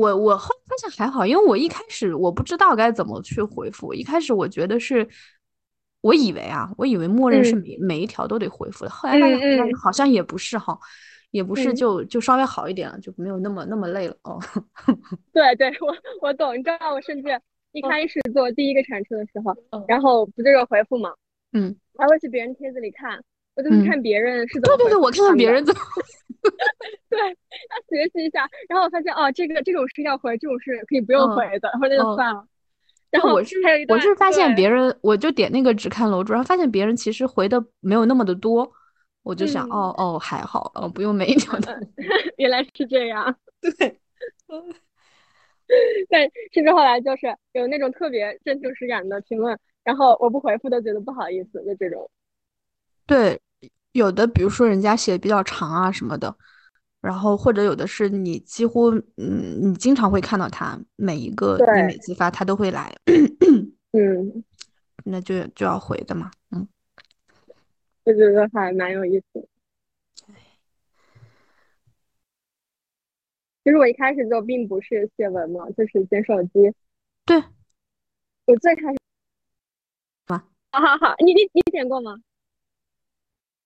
我我后来发现还好，因为我一开始我不知道该怎么去回复，一开始我觉得是，我以为啊，我以为默认是每每一条都得回复的，后来发现好像也不是哈，也不是，就就稍微好一点了，就没有那么那么累了哦。对对，我我懂，你知道我甚至一开始做第一个产出的时候，然后不就是回复嘛，嗯，还会去别人帖子里看。我就是看别人是怎么，对对对，我看看别人怎么 对，要学习一下。然后我发现哦，这个这种是要回，这种是可以不用回的，然后那就算了。然后我是我是发现别人，我就点那个只看楼主，然后发现别人其实回的没有那么的多，我就想哦哦还好，哦不用每一条都。原来是这样，对。但甚至后来就是有那种特别真情实感的评论，然后我不回复都觉得不好意思，就这种。对，有的比如说人家写的比较长啊什么的，然后或者有的是你几乎嗯，你经常会看到他每一个你每次发他都会来，嗯，那就就要回的嘛，嗯，我觉得还蛮有意思。其实我一开始就并不是写文嘛，就是捡手机。对，我最开始啊，好好好，你你你捡过吗？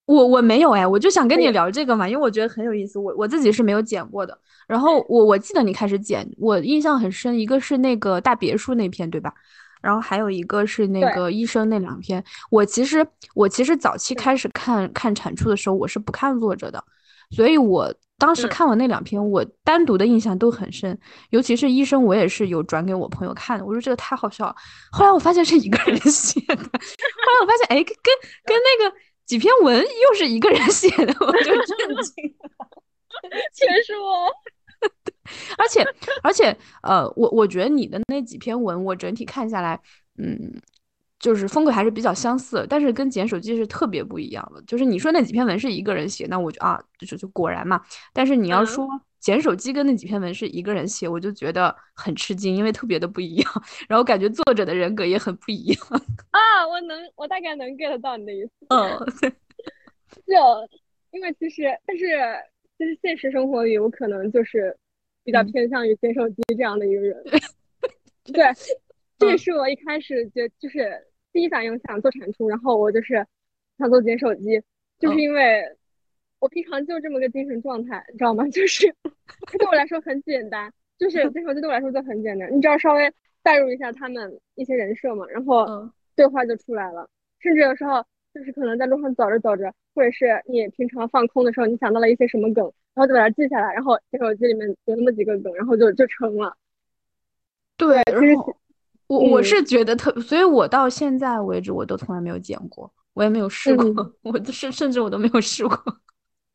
我我没有哎，我就想跟你聊这个嘛，因为我觉得很有意思。我我自己是没有剪过的。然后我我记得你开始剪，我印象很深，一个是那个大别墅那篇，对吧？然后还有一个是那个医生那两篇。我其实我其实早期开始看看产出的时候，我是不看作者的，所以我当时看完那两篇，我单独的印象都很深。尤其是医生，我也是有转给我朋友看的，我说这个太好笑了。后来我发现是一个人 写的，后来我发现哎，跟跟那个。几篇文又是一个人写的，我就震惊了，全是我。而且而且，呃，我我觉得你的那几篇文，我整体看下来，嗯，就是风格还是比较相似，但是跟捡手机是特别不一样的。就是你说那几篇文是一个人写，那我就啊，就就果然嘛。但是你要说。捡手机跟那几篇文是一个人写，我就觉得很吃惊，因为特别的不一样。然后感觉作者的人格也很不一样啊！我能，我大概能 get 到你的意思。嗯，就因为其实，但是就是现实生活里，我可能就是比较偏向于捡手机这样的一个人。对，这也是我一开始就就是第一反应想做产出，然后我就是想做捡手机，就是因为。我平常就这么个精神状态，你知道吗？就是对我来说很简单，就是这手机对我来说就很简单。你只要稍微代入一下他们一些人设嘛，然后对话就出来了。甚至有时候就是可能在路上走着走着，或者是你平常放空的时候，你想到了一些什么梗，然后就把它记下来，然后这手机里面有那么几个梗，然后就就成了。对，然后我我是觉得特，所以我到现在为止我都从来没有剪过，我也没有试过，我甚甚至我都没有试过。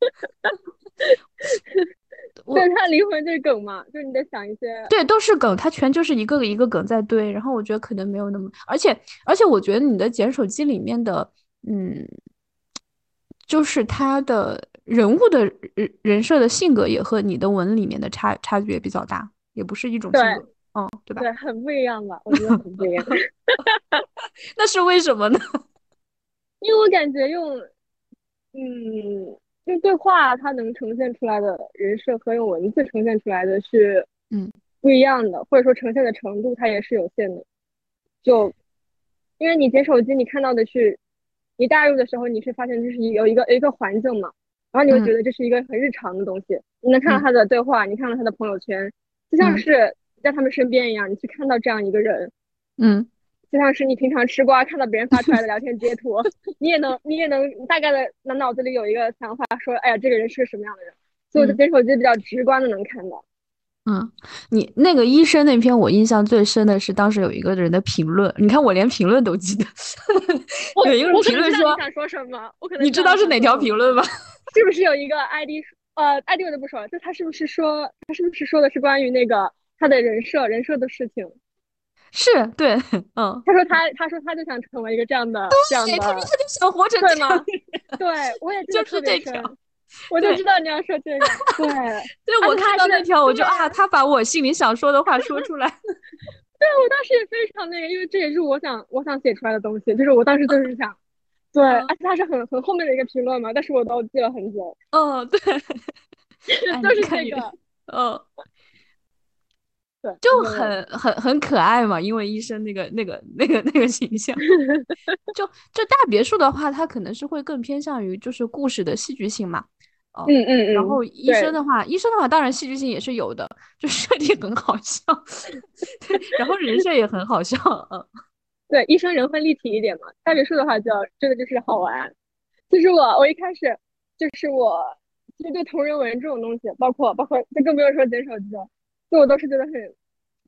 对，他灵魂就是梗嘛，就是你得想一些，对，都是梗，他全就是一个一个梗在堆。然后我觉得可能没有那么，而且而且我觉得你的捡手机里面的，嗯，就是他的人物的人人设的性格也和你的文里面的差差距也比较大，也不是一种性格，嗯，对吧？对，很不一样吧？我觉得很不一样。那是为什么呢？因为我感觉用，嗯。就对话，它能呈现出来的人设和用文字呈现出来的是，嗯，不一样的，或者说呈现的程度它也是有限的。就因为你捡手机，你看到的是，你带入的时候，你是发现这是一有一个一个环境嘛，然后你会觉得这是一个很日常的东西。你能看到他的对话，你看到他的朋友圈，就像是在他们身边一样，你去看到这样一个人，嗯。就像是你平常吃瓜看到别人发出来的聊天截图，你也能你也能大概的脑脑子里有一个想法，说哎呀这个人是个什么样的人，所以我的手机比较直观的能看到。嗯，你那个医生那篇我印象最深的是当时有一个人的评论，你看我连评论都记得。有一个人评论说想说什么，我可能你知道是哪条评论吗？是不是有一个 ID 呃 ID 我就不说了，就他是不是说他是不是说的是关于那个他的人设人设的事情？是对，嗯，他说他，他说他就想成为一个这样的，这样的，他就想活成这样？对，我也就是这条，我就知道你要说这个，对，对我看到那条，我就啊，他把我心里想说的话说出来，对我当时也非常那个，因为这也是我想我想写出来的东西，就是我当时就是想，对，而且他是很很后面的一个评论嘛，但是我都记了很久，嗯，对，就是这个，嗯。对，就很很很可爱嘛，因为医生那个那个那个那个形象。就就大别墅的话，它可能是会更偏向于就是故事的戏剧性嘛。嗯嗯嗯。然后医生的话，医生的话当然戏剧性也是有的，就设定很好笑，然后人设也很好笑。嗯，对，医生人会立体一点嘛。大别墅的话，就真的就是好玩。其实我我一开始就是我其实对同人文这种东西，包括包括就更不用说捡手机了。就我都是觉得很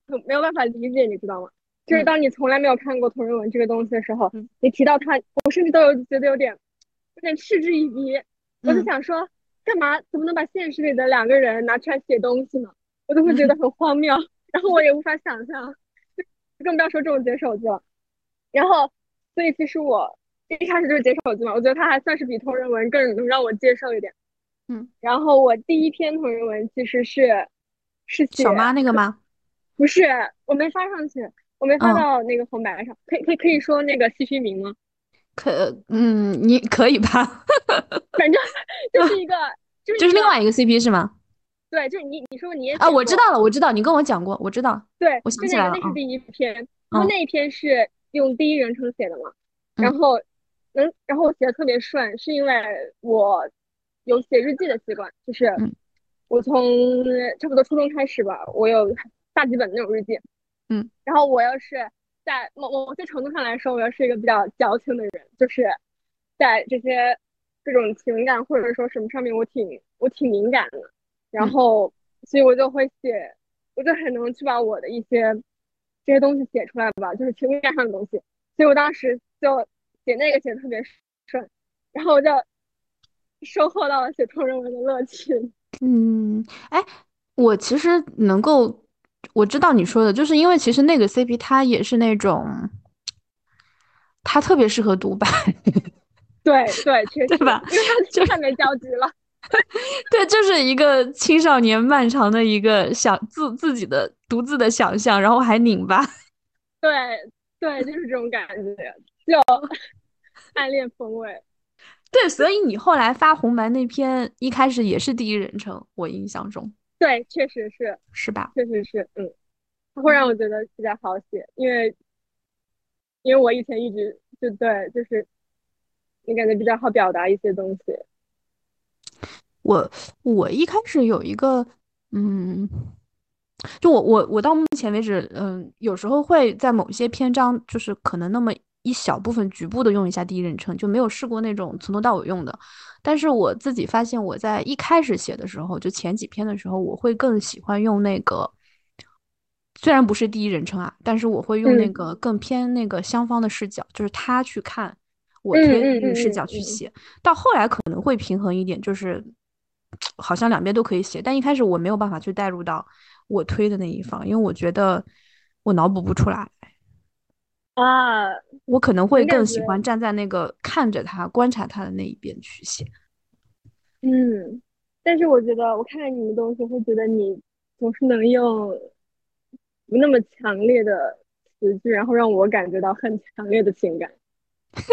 很没有办法理解，你知道吗？就是当你从来没有看过同人文这个东西的时候，你提到它，我甚至都有觉得有点有点嗤之以鼻。我就想说，干嘛怎么能把现实里的两个人拿出来写东西呢？我都会觉得很荒谬，然后我也无法想象，更不要说这种解手机了。然后，所以其实我一开始就是解手机嘛，我觉得它还算是比同人文更能让我接受一点。嗯，然后我第一篇同人文其实是。是小妈那个吗？不是，我没发上去，我没发到那个红白上。可以可以可以说那个 CP 名吗？可，嗯，你可以吧？反正 就是一个，就是就是另外一个 CP 是吗？对，就是你你说你也啊，我知道了，我知道，你跟我讲过，我知道。对，我想起来了，那是第一篇，然后那一篇是用第一人称写的嘛，然后能，然后我写的特别顺，是因为我有写日记的习惯，就是。我从差不多初中开始吧，我有大几本那种日记，嗯，然后我要是在某某些程度上来说，我要是一个比较矫情的人，就是在这些各种情感或者说什么上面，我挺我挺敏感的，然后所以我就会写，我就很能去把我的一些这些东西写出来吧，就是情感上的东西，所以我当时就写那个写的特别顺，然后我就收获到了写同人文的乐趣。嗯，哎，我其实能够，我知道你说的，就是因为其实那个 CP 它也是那种，它特别适合独白，对对，确实，对吧？因为它太没交集了，对，就是一个青少年漫长的一个想自自己的独自的想象，然后还拧巴，对对，就是这种感觉，就 暗恋风味。对，所以你后来发红白那篇一开始也是第一人称，我印象中，对，确实是，是吧？确实是，嗯，它会让我觉得比较好写，因为，因为我以前一直就对，就是你感觉比较好表达一些东西。我我一开始有一个，嗯，就我我我到目前为止，嗯，有时候会在某些篇章，就是可能那么。一小部分局部的用一下第一人称，就没有试过那种从头到尾用的。但是我自己发现，我在一开始写的时候，就前几篇的时候，我会更喜欢用那个，虽然不是第一人称啊，但是我会用那个更偏那个相方的视角，就是他去看我推的那个视角去写。到后来可能会平衡一点，就是 好像两边都可以写。但一开始我没有办法去带入到我推的那一方，因为我觉得我脑补不出来。啊，我可能会更喜欢站在那个看着他、观察他的那一边去写。嗯，但是我觉得我看看你的东西，会觉得你总是能用不那么强烈的词句，然后让我感觉到很强烈的情感，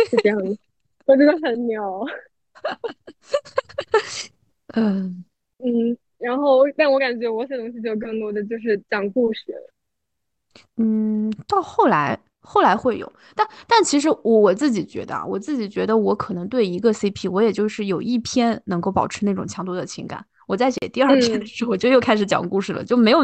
是这样的。我觉得很牛。嗯嗯，然后但我感觉我写东西就更多的就是讲故事。嗯，到后来。后来会有，但但其实我我自己觉得啊，我自己觉得我可能对一个 CP，我也就是有一篇能够保持那种强度的情感。我在写第二篇的时候，我就又开始讲故事了，就没有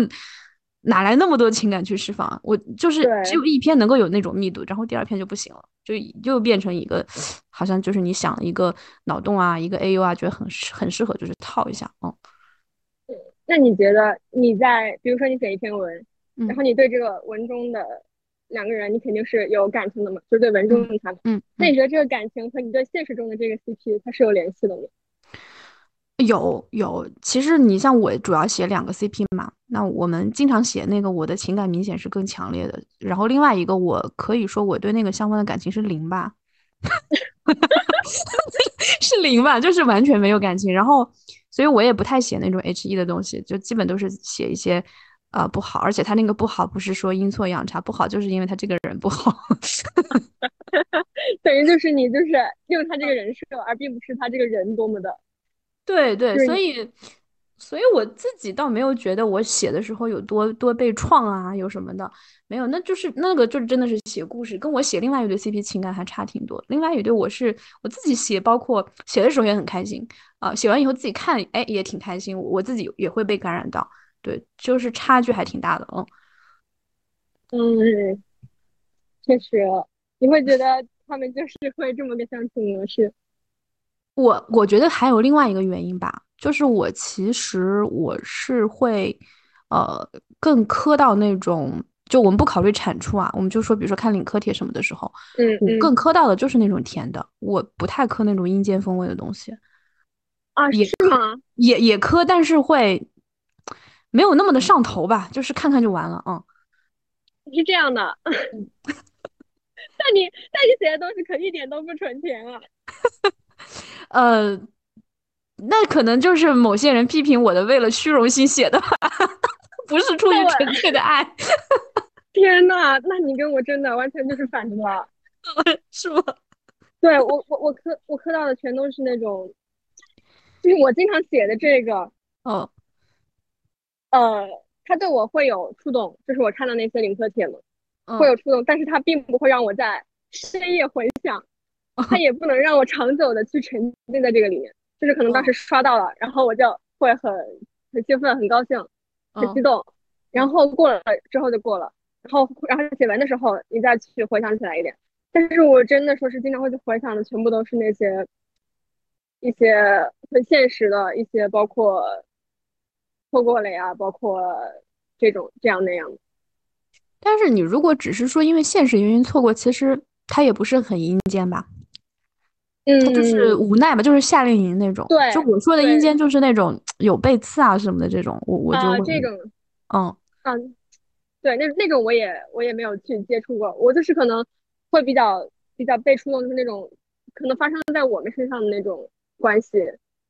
哪来那么多情感去释放。我就是只有一篇能够有那种密度，然后第二篇就不行了，就又变成一个好像就是你想一个脑洞啊，一个 AU 啊，觉得很适很适合，就是套一下。嗯，那你觉得你在比如说你写一篇文，然后你对这个文中的。两个人，你肯定是有感情的嘛，就是对文中的他。嗯，那你觉得这个感情和你对现实中的这个 CP，它是有联系的吗？有有，其实你像我主要写两个 CP 嘛，那我们经常写那个，我的情感明显是更强烈的。然后另外一个，我可以说我对那个相关的感情是零吧，是零吧，就是完全没有感情。然后，所以我也不太写那种 HE 的东西，就基本都是写一些。啊，不好，而且他那个不好不是说阴错阳差，不好就是因为他这个人不好，等于就是你就是用他这个人设，而并不是他这个人多么的，对对，所以所以我自己倒没有觉得我写的时候有多多被创啊，有什么的没有，那就是那个就是真的是写故事，跟我写另外一对 CP 情感还差挺多。另外一对我是我自己写，包括写的时候也很开心啊，写完以后自己看，哎也挺开心，我自己也会被感染到，对，就是差距还挺大的，嗯嗯，确实，你会觉得他们就是会这么个相处模式。我我觉得还有另外一个原因吧。就是我其实我是会，呃，更磕到那种，就我们不考虑产出啊，我们就说，比如说看领克帖什么的时候，嗯，我更磕到的就是那种甜的，我不太磕那种阴间风味的东西。啊，也是吗？也也磕，但是会没有那么的上头吧，就是看看就完了，嗯。是这样的，但你但你写的东西可一点都不纯甜啊。呃。那可能就是某些人批评我的，为了虚荣心写的吧，不是出于纯粹的爱。天呐，那你跟我真的完全就是反着，是吗？对我，我我磕我磕到的全都是那种，就是我经常写的这个，哦，呃，他对我会有触动，就是我看到那些领克帖嘛，会有触动，但是他并不会让我在深夜回想，他也不能让我长久的去沉浸在这个里面。就是可能当时刷到了，然后我就会很很兴奋、很高兴、很激动，然后过了之后就过了，然后然后写完的时候你再去回想起来一点。但是我真的说是经常会去回想的，全部都是那些一些很现实的一些，包括错过了呀，包括这种这样那样的。但是你如果只是说因为现实原因错过，其实他也不是很阴间吧？嗯，他就是无奈吧，就是夏令营那种。对，就我说的阴间，就是那种有背刺啊什么的这种，我我就会。这种，嗯嗯，对，那那种我也我也没有去接触过，我就是可能会比较比较被触动，就是那种可能发生在我们身上的那种关系，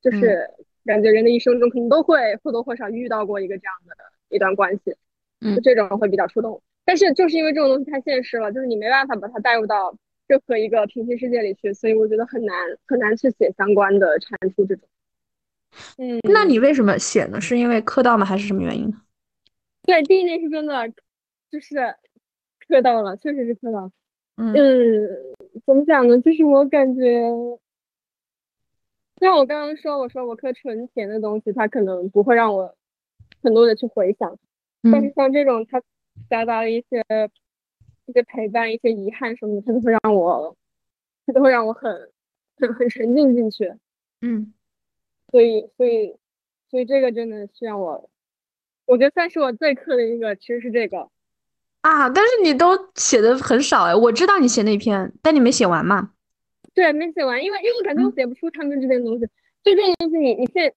就是感觉人的一生中可能都会或多或少遇到过一个这样的一段关系，嗯，这种会比较触动。但是就是因为这种东西太现实了，就是你没办法把它带入到。任何一个平行世界里去，所以我觉得很难很难去写相关的阐述这种。嗯，那你为什么写呢？是因为磕到吗？还是什么原因呢？对，第一年是真的，就是磕到了，确实是磕到了。嗯，怎么讲呢？就是我感觉，像我刚刚说，我说我磕纯甜的东西，它可能不会让我很多的去回想，但是像这种，它夹杂了一些。一些陪伴，一些遗憾什么的，它都会让我，它都会让我很很很沉浸进去。嗯，所以所以所以这个真的是让我，我觉得算是我最磕的一个，其实是这个啊。但是你都写的很少哎，我知道你写那篇，但你没写完嘛？对，没写完，因为因为我感觉我写不出他们之间的东西。就这个东西，你你现，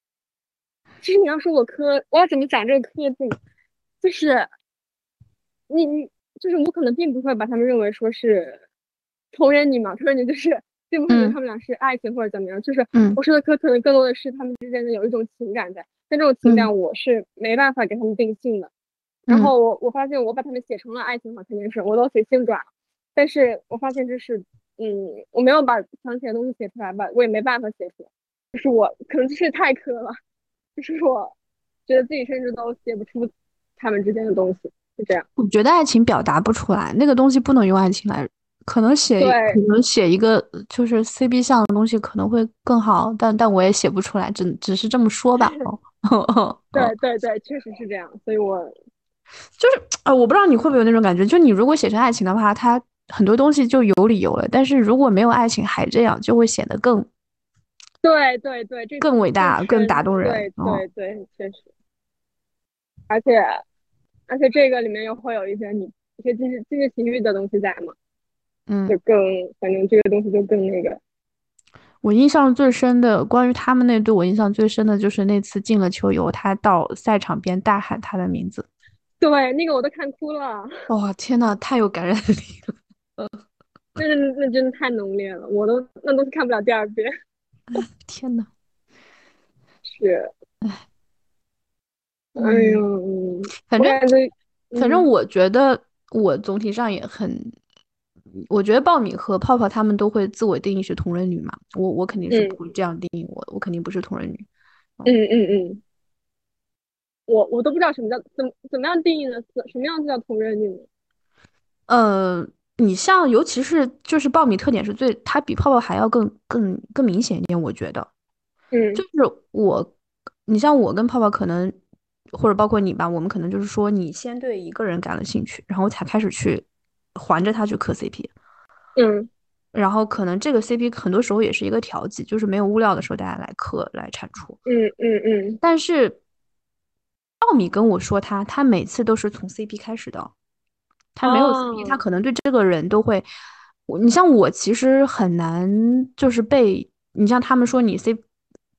其实你要说我磕，我要怎么讲这个磕字？就是你你。就是我可能并不会把他们认为说是同人女嘛，同人女就是并不会觉得他们俩是爱情或者怎么样。就是我说的磕可能更多的是他们之间的有一种情感在，但这种情感我是没办法给他们定性的。然后我我发现我把他们写成了爱情嘛，肯定是我都写性转了，但是我发现这是嗯，我没有把想写的东西写出来吧，我也没办法写出来，就是我可能就是太磕了，就是我觉得自己甚至都写不出他们之间的东西。是这样，我觉得爱情表达不出来，那个东西不能用爱情来，可能写可能写一个就是 C B 项的东西可能会更好，但但我也写不出来，只只是这么说吧。对对对，确实是这样，所以我就是呃，我不知道你会不会有那种感觉，就你如果写成爱情的话，它很多东西就有理由了，但是如果没有爱情还这样，就会显得更对对对，更伟大、更打动人。对对对，确实，而且。而且这个里面又会有一些你一些经济经济情欲的东西在嘛，嗯，就更反正这个东西就更那个。我印象最深的关于他们那对我印象最深的就是那次进了球游，他到赛场边大喊他的名字，对，那个我都看哭了。哇，天呐，太有感染力了，嗯，那那真的太浓烈了，我都那都是看不了第二遍。天呐，是，哎。哎呦，反正反正我觉得我总体上也很，我觉得爆米和泡泡他们都会自我定义是同人女嘛，我我肯定是不会这样定义我，我肯定不是同人女。嗯嗯嗯，我我都不知道什么叫怎么怎么样定义呢？什么样子叫同人女呢？呃，你像尤其是就是爆米特点是最，它比泡泡还要更更更明显一点，我觉得，嗯，就是我，你像我跟泡泡可能，或者包括你吧，我们可能就是说，你先对一个人感了兴趣，然后才开始去环着他去磕 CP，嗯。然后可能这个 CP 很多时候也是一个调剂，就是没有物料的时候大家来磕来产出。嗯嗯嗯。但是奥米跟我说他他每次都是从 CP 开始的，他没有 CP，他可能对这个人都会。你像我其实很难就是被你像他们说你 C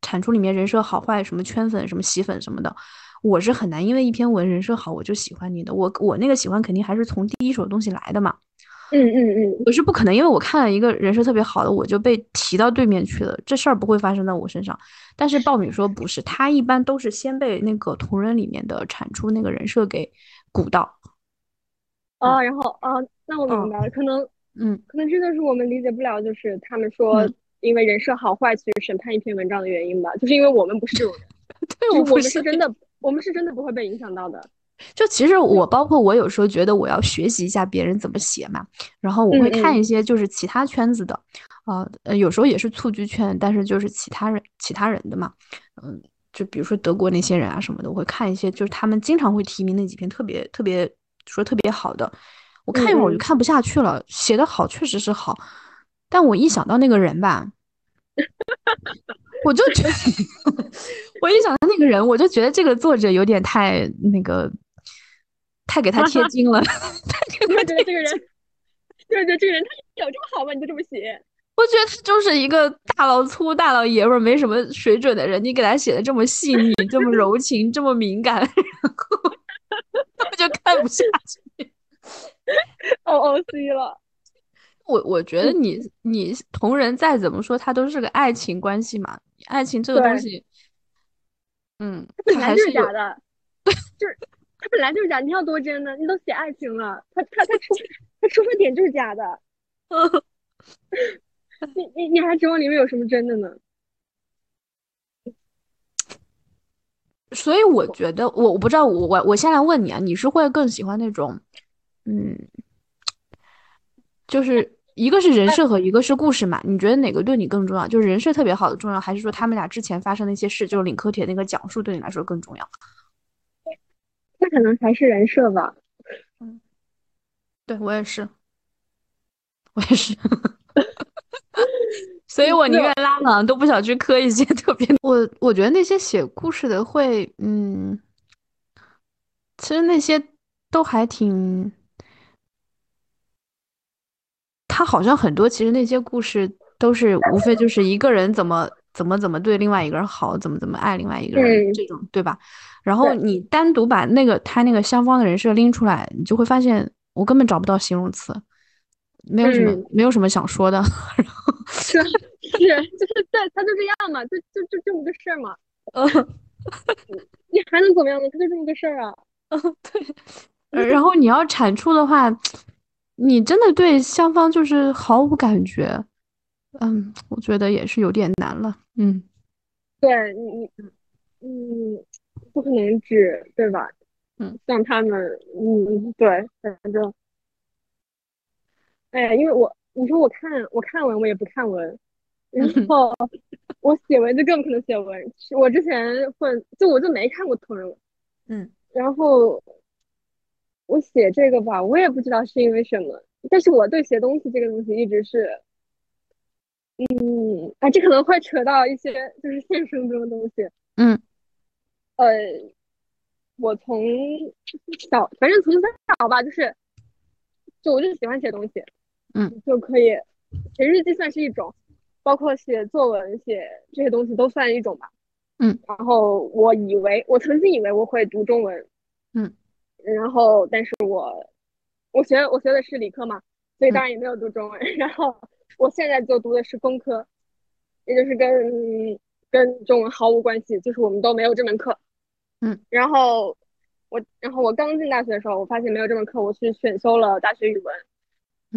产出里面人设好坏什么圈粉什么洗粉什么的，我是很难因为一篇文人设好我就喜欢你的。我我那个喜欢肯定还是从第一手东西来的嘛。嗯嗯嗯，我是不可能，因为我看了一个人设特别好的，我就被提到对面去了。这事儿不会发生在我身上。但是鲍米说不是，他一般都是先被那个同人里面的产出那个人设给鼓到。哦，然后啊，那我明白了，可能，嗯，可能真的是我们理解不了，就是他们说因为人设好坏去审判一篇文章的原因吧，就是因为我们不是这种人，对，我们是真的，我们是真的不会被影响到的。就其实我。包括我有时候觉得我要学习一下别人怎么写嘛，然后我会看。一些就是其他圈子的，呃呃，有时候也是蹴鞠圈，但是就是其他人其他人的嘛，嗯，就比如说德国那些人啊什么的，我会看一些就是他们经常会提名那几篇特别特别说特别好的，我看一会儿我就看不下去了，写的好确实是好，但我一想到那个人吧，我就觉得 我一想到那个人，我就觉得这个作者有点太那个。太给他贴金了，太给他觉得这个人，就是觉得这个人他有这么好吗？你就这么写？我觉得他就是一个大老粗、大老爷们儿，没什么水准的人。你给他写的这么细腻、这么柔情、这么敏感，然后我就看不下去。O O C 了。我我觉得你你同人再怎么说，他都是个爱情关系嘛。爱情这个东西，嗯，他还是假的，就是。他本来就是假，你要多真呢？你都写爱情了，他他他出他出发点就是假的，你你你还指望里面有什么真的呢？所以我觉得，我我不知道，我我我先来问你啊，你是会更喜欢那种，嗯，就是一个是人设和一个是故事嘛？你觉得哪个对你更重要？就是人设特别好的重要，还是说他们俩之前发生的一些事，就是领科铁那个讲述对你来说更重要？那可能还是人设吧，嗯，对我也是，我也是，所以我宁愿拉郎都不想去磕一些 特别。我我觉得那些写故事的会，嗯，其实那些都还挺，他好像很多，其实那些故事都是无非就是一个人怎么。怎么怎么对另外一个人好，怎么怎么爱另外一个人，这种对吧？然后你单独把那个他那个相方的人设拎出来，你就会发现我根本找不到形容词，没有什么没有什么想说的。然后 是是就是对他就这样嘛，就就就这么个事儿嘛。嗯，你还能怎么样呢？他就这么个事儿啊。嗯，对。然后你要产出的话，你真的对双方就是毫无感觉。嗯，我觉得也是有点难了。嗯，对你，嗯，不可能只对吧？嗯，像他们，嗯，对，反正，哎，因为我你说我看我看文，我也不看文，然 后我写文就更不可能写文。我之前混，就我就没看过同人文。嗯，然后我写这个吧，我也不知道是因为什么，但是我对写东西这个东西一直是。嗯，啊，这可能会扯到一些就是现实中的东西。嗯，呃，我从小，反正从小吧，就是，就我就喜欢写东西。嗯，就可以写日记算是一种，包括写作文、写这些东西都算一种吧。嗯，然后我以为，我曾经以为我会读中文。嗯，然后，但是我我学我学的是理科嘛，所以当然也没有读中文。然后。我现在就读的是工科，也就是跟跟中文毫无关系，就是我们都没有这门课。嗯，然后我，然后我刚进大学的时候，我发现没有这门课，我去选修了大学语文，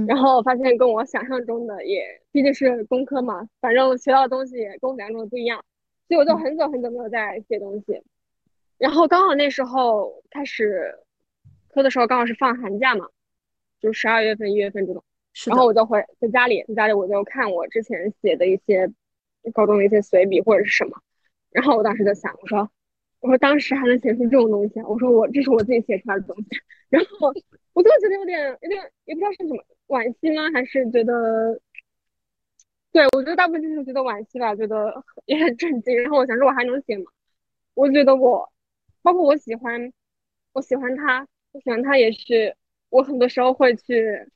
然后我发现跟我想象中的也毕竟是工科嘛，反正学到的东西也跟我想象中的不一样，所以我就很久很久没有再写东西。然后刚好那时候开始科的时候，刚好是放寒假嘛，就十二月份、一月份这种。然后我就回在家里，在家里我就看我之前写的一些高中的一些随笔或者是什么。然后我当时就想，我说，我说当时还能写出这种东西，我说我这是我自己写出来的东西。然后我就觉得有点有点也不知道是什么惋惜吗，还是觉得，对我觉得大部分就是觉得惋惜吧，觉得也很震惊。然后我想说，我还能写吗？我觉得我，包括我喜欢，我喜欢他，我喜欢他也是，我很多时候会去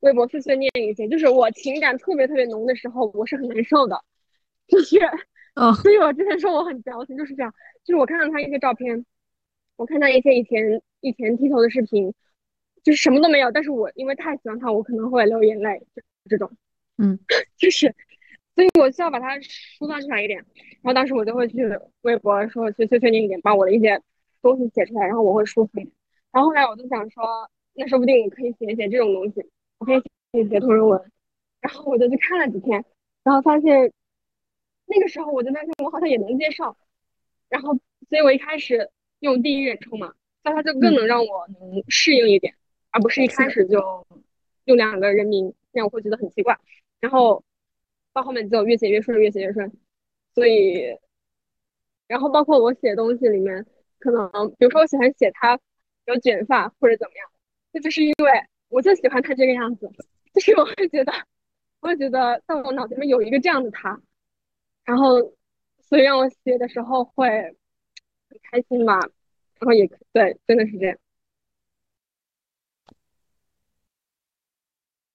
微博碎碎念一些，就是我情感特别特别浓的时候，我是很难受的，就是，嗯，所以我之前说我很矫情，就是这样，就是我看到他一些照片，我看到一些以前以前剃头的视频，就是什么都没有，但是我因为太喜欢他，我可能会流眼泪，就这种，嗯，就是。所以我需要把它抒发出来一点，然后当时我就会去微博说去碎碎念一点，把我的一些东西写出来，然后我会舒服一点。然后后来我就想说，那说不定我可以写一写这种东西，我可以写写同人文。然后我就去看了几天，然后发现那个时候我就发现我好像也能接受。然后，所以我一开始用第一人称嘛，那它就更能让我能适应一点，而不是一开始就用两个人名，那样我会觉得很奇怪。然后。到后面就越写越顺，越写越顺，所以，然后包括我写东西里面，可能比如说我喜欢写他有卷发或者怎么样，这就是因为我就喜欢他这个样子，就是我会觉得，我会觉得在我脑子里面有一个这样的他，然后所以让我写的时候会很开心吧，然后也对，真的是这样。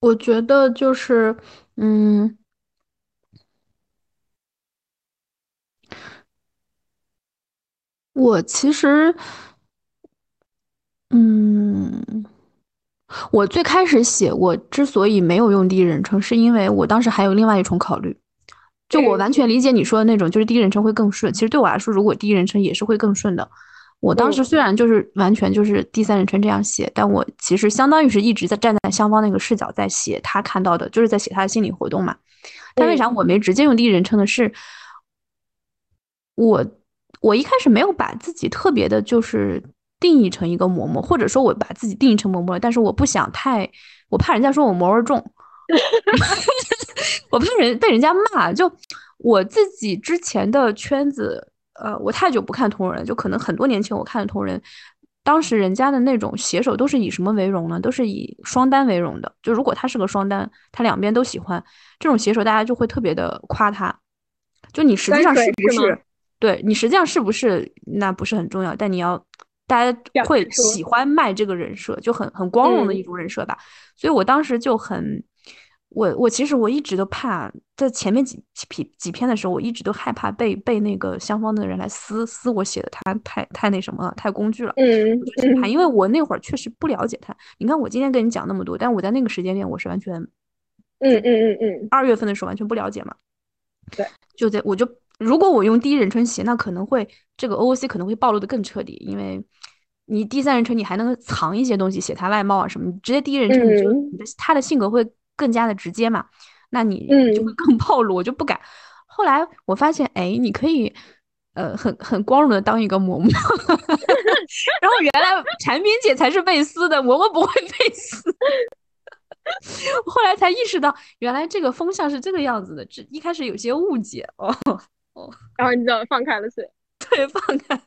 我觉得就是，嗯。我其实，嗯，我最开始写，我之所以没有用第一人称，是因为我当时还有另外一重考虑。就我完全理解你说的那种，就是第一人称会更顺。其实对我来说，如果第一人称也是会更顺的。我当时虽然就是完全就是第三人称这样写，但我其实相当于是一直在站在香方那个视角在写他看到的，就是在写他的心理活动嘛。但为啥我没直接用第一人称的是，我。我一开始没有把自己特别的，就是定义成一个嬷嬷，或者说我把自己定义成嬷嬷了，但是我不想太，我怕人家说我嬷味重 我怕人被人家骂。就我自己之前的圈子，呃，我太久不看同人，就可能很多年前我看的同人，当时人家的那种写手都是以什么为荣呢？都是以双单为荣的。就如果他是个双单，他两边都喜欢这种写手，大家就会特别的夸他。就你实际上是不是？对你实际上是不是那不是很重要，但你要大家会喜欢卖这个人设，就很很光荣的一种人设吧。所以我当时就很，我我其实我一直都怕，在前面几几几篇的时候，我一直都害怕被被那个相方的人来撕撕我写的，他太太那什么了，太工具了。嗯，怕，因为我那会儿确实不了解他。你看我今天跟你讲那么多，但我在那个时间点我是完全，嗯嗯嗯嗯，二月份的时候完全不了解嘛。对，就在我就。如果我用第一人称写，那可能会这个 OOC 可能会暴露的更彻底，因为你第三人称你还能藏一些东西，写他外貌啊什么，你直接第一人称，你就你的他的性格会更加的直接嘛，那你就会更暴露，我就不敢。后来我发现，哎，你可以，呃，很很光荣的当一个嬷嬷，然后原来产品姐才是被撕的，嬷嬷不会被撕。后来才意识到，原来这个风向是这个样子的。这一开始有些误解哦哦，然后你知道放开了是？对，放开了。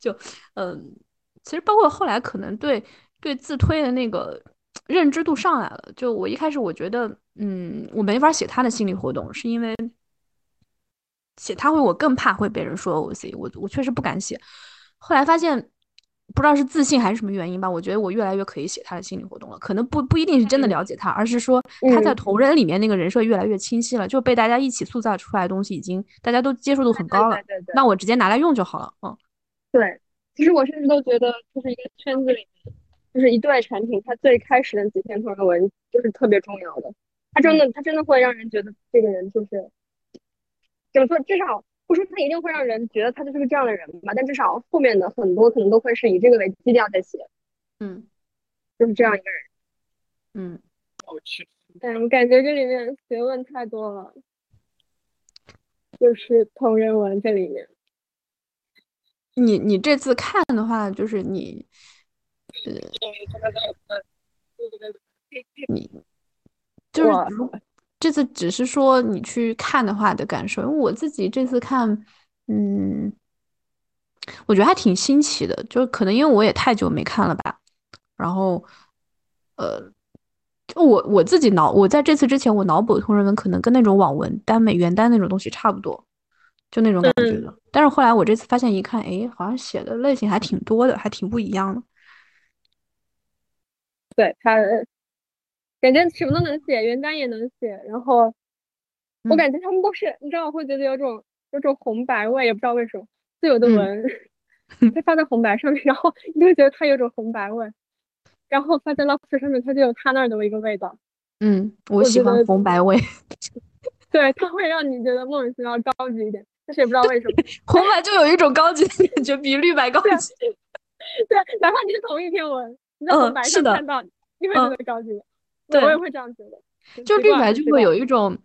就嗯，其实包括后来可能对对自推的那个认知度上来了。就我一开始我觉得，嗯，我没法写他的心理活动，是因为写他会我更怕会被人说 OC，我我确实不敢写。后来发现。不知道是自信还是什么原因吧，我觉得我越来越可以写他的心理活动了。可能不不一定是真的了解他，而是说他在同人里面那个人设越来越清晰了，就被大家一起塑造出来的东西已经大家都接受度很高了。对对对。那我直接拿来用就好了。嗯，对。其实我甚至都觉得，就是一个圈子里面，就是一段产品，它最开始的几篇同人文就是特别重要的。它真的，它真的会让人觉得这个人就是怎么说，至少。不说他一定会让人觉得他就是个这样的人吧，但至少后面的很多可能都会是以这个为基调在写，嗯，就是这样一个人，嗯，我去，但我感觉这里面学问太多了，就是同人文这里面，你你这次看的话，就是你，呃，你就是如这次只是说你去看的话的感受，因为我自己这次看，嗯，我觉得还挺新奇的，就可能因为我也太久没看了吧，然后，呃。我我自己脑，我在这次之前，我脑补的同人文可能跟那种网文耽美原耽那种东西差不多，就那种感觉的。但是后来我这次发现一看，哎，好像写的类型还挺多的，还挺不一样的。对他，感觉什么都能写，原单也能写。然后我感觉他们都是，你知道，我会觉得有种有种红白味，也不知道为什么。自有的文，它发在红白上面，然后你就觉得它有种红白味。然后发在 Lobster 上面，它就有它那儿的一个味道。嗯，我喜欢红白味。对，它会让你觉得莫名其妙高级一点，但是也不知道为什么，红白就有一种高级的感觉，比绿白高级。对，哪怕你是同一篇文，你在红白上看到，你会觉得高级。对，我也会这样觉得。就绿白就会有一种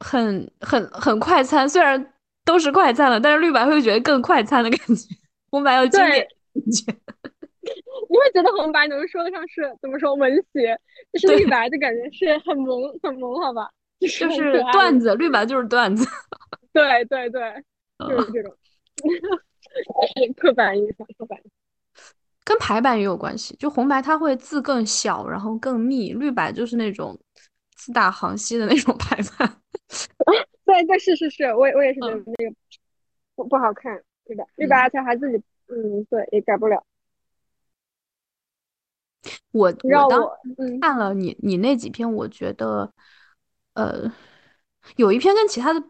很很很快餐，虽然都是快餐了，但是绿白会觉得更快餐的感觉，红白要经典感觉。你会觉得红白能说得上是怎么说文学，就是绿白的感觉是很萌很萌，好吧？就是段子，绿白就是段子。对对对，就是这种刻板印象，刻板。跟排版也有关系，就红白它会字更小，然后更密，绿白就是那种字大行稀的那种排版。对对是是是，我我也是觉得那个不不好看，对吧？绿白它还自己嗯对也改不了。我我当看了你你那几篇，我觉得，呃，有一篇跟其他的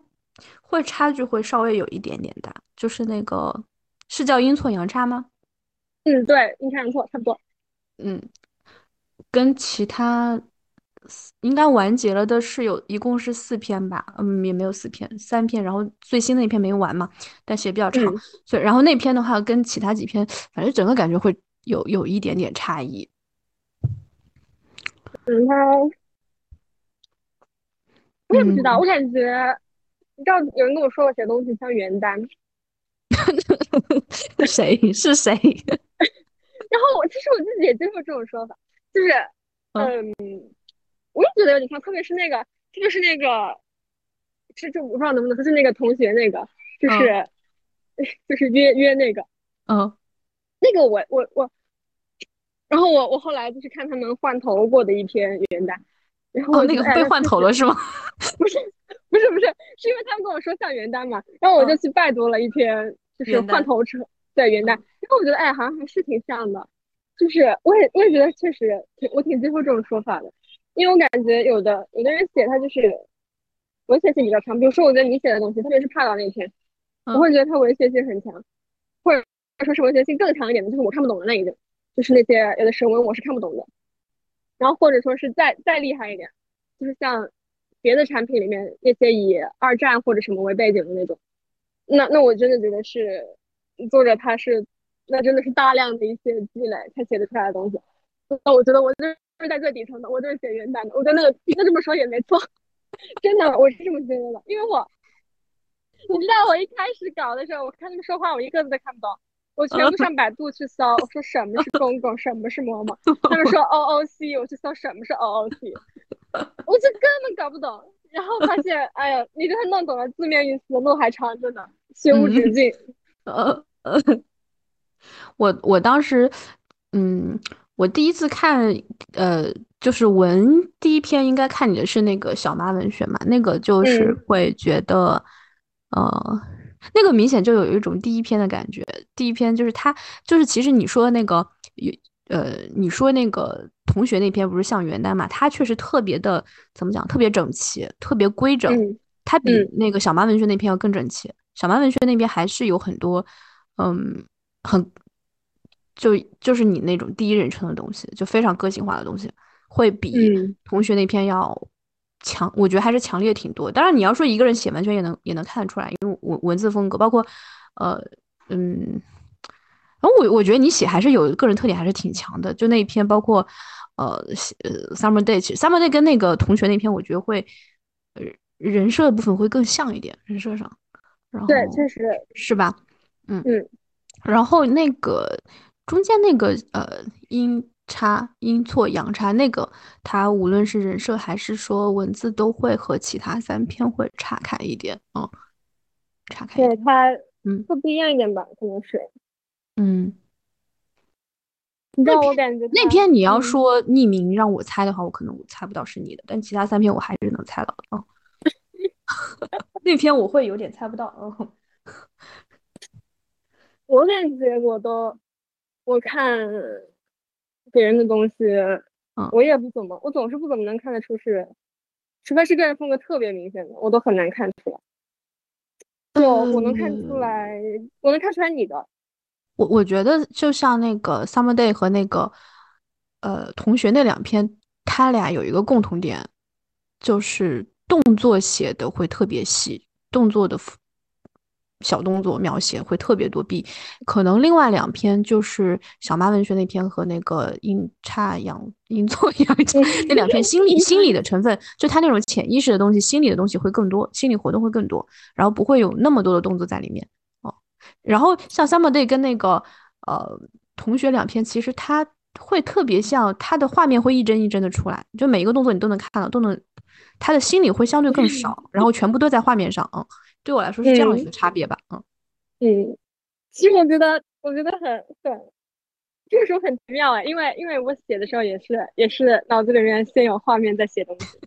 会差距会稍微有一点点大，就是那个是叫阴错阳差吗？嗯，对，应该没错差不多。嗯，跟其他应该完结了的是有一共是四篇吧？嗯，也没有四篇，三篇，然后最新的一篇没完嘛，但写比较长，所以然后那篇的话跟其他几篇，反正整个感觉会有有一点点差异。嗯，他我也不知道，我感觉你知道有人跟我说我写东西像原单，谁是谁？然后我其实我自己也接受这种说法，就是嗯，我也觉得有点像，特别是那个，特别是那个，是这我不知道能不能，就是那个同学那个，就是 就是约约那个，嗯，那个我我我。然后我我后来就是看他们换头过的一篇元旦，然后那个被换头了是吗？不是不是不是，是因为他们跟我说像元旦嘛，然后我就去拜读了一篇就是换头车对元旦，然后我觉得哎好像还是挺像的，就是我也我也觉得确实挺我挺接受这种说法的，因为我感觉有的有的人写他就是文学性比较强，比如说我觉得你写的东西，特别是帕岛那篇，我会觉得他文学性很强，或者说是文学性更强一点的，就是我看不懂的那一种。就是那些有的神文我是看不懂的，然后或者说是再再厉害一点，就是像别的产品里面那些以二战或者什么为背景的那种，那那我真的觉得是作者他是那真的是大量的一些积累才写得出来的东西。那我觉得我就是在最底层的，我就是写原版的。我觉得那个那这么说也没错，真的我是这么觉得的，因为我你知道我一开始搞的时候，我看他们说话，我一个字都看不懂。我全部上百度去搜，我说什么是公公，什么是嬷嬷，他们说 O O C，我去搜什么是 O O C，我就根本搞不懂。然后发现，哎呀，你给他弄懂了字面意思，路还长着呢，学无止境。呃 呃，我我当时，嗯，我第一次看，呃，就是文第一篇应该看你的是那个小妈文学嘛，那个就是会觉得，呃。那个明显就有一种第一篇的感觉，第一篇就是他，就是其实你说那个有，呃，你说那个同学那篇不是像元旦嘛？他确实特别的，怎么讲？特别整齐，特别规整。他比那个小妈文学那篇要更整齐。小马文学那边还是有很多，嗯，很，就就是你那种第一人称的东西，就非常个性化的东西，会比同学那篇要。强，我觉得还是强烈挺多。当然，你要说一个人写完全也能也能看得出来，因为文文字风格，包括，呃，嗯，然后我我觉得你写还是有个人特点，还是挺强的。就那一篇，包括，呃，呃，summer day，summer day 跟那个同学那篇，我觉得会，呃，人设的部分会更像一点，人设上。然后对，确实是吧？嗯嗯，然后那个中间那个呃阴差阴错阳差那个，他无论是人设还是说文字，都会和其他三篇会岔开一点，嗯，岔开。对他，嗯，会不一样一点吧？可能是，嗯。你知道我感觉那篇你要说匿名让我猜的话，我可能我猜不到是你的，但其他三篇我还是能猜到的啊。那篇我会有点猜不到，嗯。我感觉我都，我看别人的东西，嗯，我也不怎么，我总是不怎么能看得出是，除非是个人风格特别明显的，我都很难看出来。就我能看出来，我能看出来你的。我我觉得就像那个 Summer Day 和那个呃同学那两篇，他俩有一个共同点，就是动作写的会特别细，动作的小动作描写会特别多。比可能另外两篇就是小妈文学那篇和那个阴差阳阴错阳差那两篇心理心理的成分，就他那种潜意识的东西，心理的东西会更多，心理活动会更多，然后不会有那么多的动作在里面哦。然后像 Summer Day 跟那个呃同学两篇，其实他会特别像他的画面会一帧一帧的出来，就每一个动作你都能看到，都能他的心理会相对更少，然后全部都在画面上。嗯，对我来说是这样一个差别吧。嗯嗯，其实我觉得我觉得很很，这个时候很奇妙哎，因为因为我写的时候也是也是脑子里面先有画面再写东西。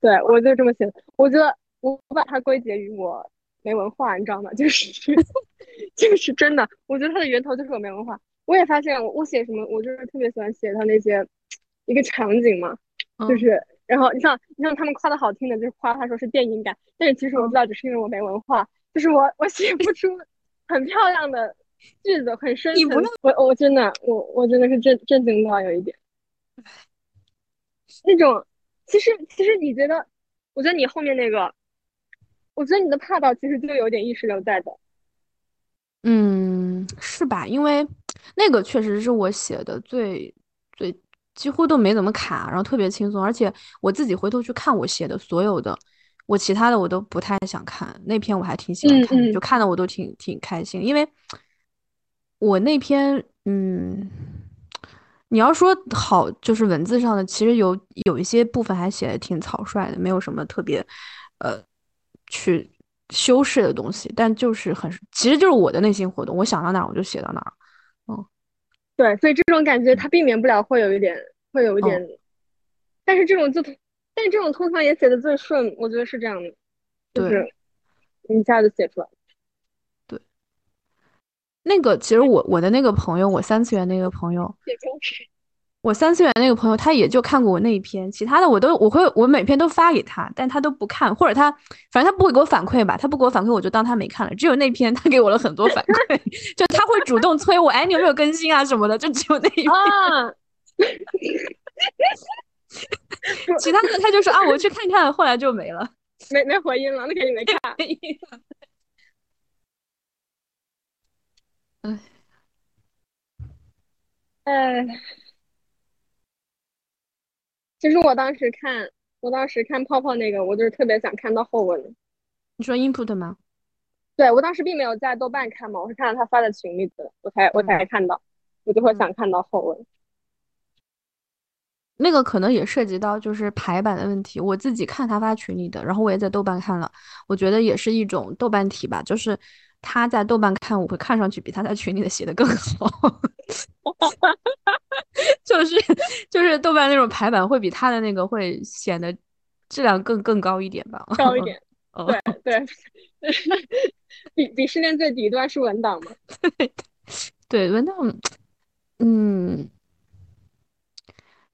对我就这么写的，我觉得我把它归结于我。没文化，你知道吗？就是，就是真的。我觉得它的源头就是我没文化。我也发现，我我写什么，我就是特别喜欢写它那些一个场景嘛，就是，然后你像你像他们夸的好听的，就是夸他说是电影感，但是其实我知道，只是因为我没文化，就是我我写不出很漂亮的句子，很深层。我我真的我我真的是震震惊到有一点，那种其实其实你觉得，我觉得你后面那个。我觉得你的怕到其实就有点意识流在的，嗯，是吧？因为那个确实是我写的最最几乎都没怎么卡，然后特别轻松，而且我自己回头去看我写的所有的，我其他的我都不太想看，那篇我还挺喜欢看的，就看的我都挺挺开心，因为我那篇，嗯，你要说好，就是文字上的，其实有有一些部分还写的挺草率的，没有什么特别，呃。去修饰的东西，但就是很，其实就是我的内心活动，我想到哪儿我就写到哪儿。嗯，对，所以这种感觉它避免不了会有一点，会有一点，但是这种就，但是这种通常也写的最顺，我觉得是这样的，就是一下就写出来。对，那个其实我我的那个朋友，我三次元那个朋友。我三次元那个朋友，他也就看过我那一篇，其他的我都我会我每篇都发给他，但他都不看，或者他反正他不会给我反馈吧，他不给我反馈，我就当他没看了。只有那篇他给我了很多反馈，就他会主动催我，哎，你有没有更新啊什么的，就只有那一篇。其他的他就说啊，我去看看，后来就没了，没没回音了，那肯定没看。哎。其实我当时看，我当时看泡泡那个，我就是特别想看到后文。你说 input 吗？对，我当时并没有在豆瓣看嘛，我是看到他发在群里的，我才我才看到，我就会想看到后文。那个可能也涉及到就是排版的问题，我自己看他发群里的，然后我也在豆瓣看了，我觉得也是一种豆瓣体吧，就是他在豆瓣看，我会看上去比他在群里的写的更好。就是就是豆瓣那种排版会比他的那个会显得质量更更高一点吧，高一点。对对，比鄙视链最底端是文档嘛？对文档，嗯，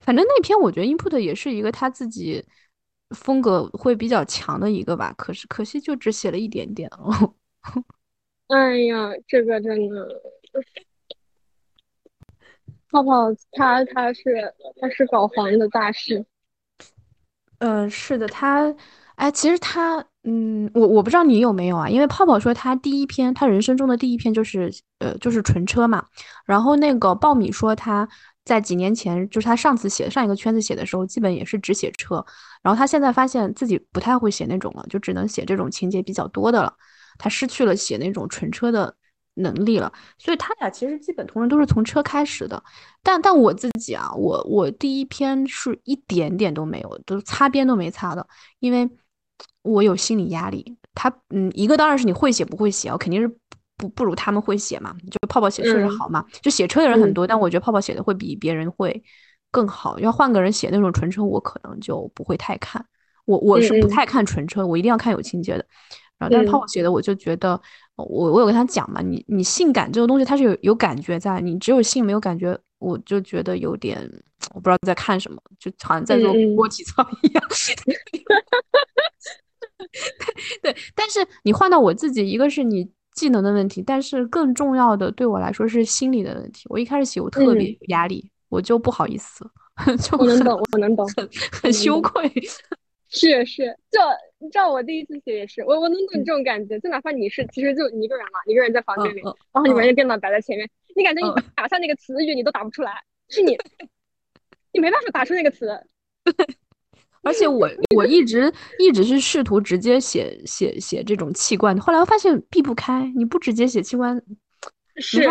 反正那篇我觉得 input 也是一个他自己风格会比较强的一个吧，可是可惜就只写了一点点哦。哎呀，这个真的。泡泡他他是他是搞黄的大师，呃，是的，他，哎，其实他，嗯，我我不知道你有没有啊，因为泡泡说他第一篇，他人生中的第一篇就是，呃，就是纯车嘛。然后那个爆米说他在几年前，就是他上次写上一个圈子写的时候，基本也是只写车。然后他现在发现自己不太会写那种了，就只能写这种情节比较多的了。他失去了写那种纯车的能力了。所以他俩其实基本同人都是从车开始的。但但我自己啊，我我第一篇是一点点都没有，都擦边都没擦的，因为我有心理压力。他嗯，一个当然是你会写不会写，我肯定是不不如他们会写嘛。就泡泡写确实好嘛，就写车的人很多，但我觉得泡泡写的会比别人会更好。要换个人写那种纯车，我可能就不会太看。我我是不太看纯车，我一定要看有情节的。然后但是泡泡写的，我就觉得我我有跟他讲嘛，你你性感这个东西它是有有感觉在，你只有性没有感觉，我就觉得有点我不知道在看什么，就好像在做锅体操一样。对，但是你换到我自己，一个是你技能的问题，但是更重要的对我来说是心理的问题。我一开始写我特别有压力，我就不好意思，就我能懂，我能懂，很很羞愧。是是，就你知道我第一次写也是，我我能懂你这种感觉。就哪怕你是其实就你一个人嘛，一个人在房间里，然后你把那电脑摆在前面，你感觉你打下那个词语你都打不出来，是你 你没办法打出那个词。而且我我一直一直是试图直接写写写这种器官，后来我发现避不开，你不直接写器官，是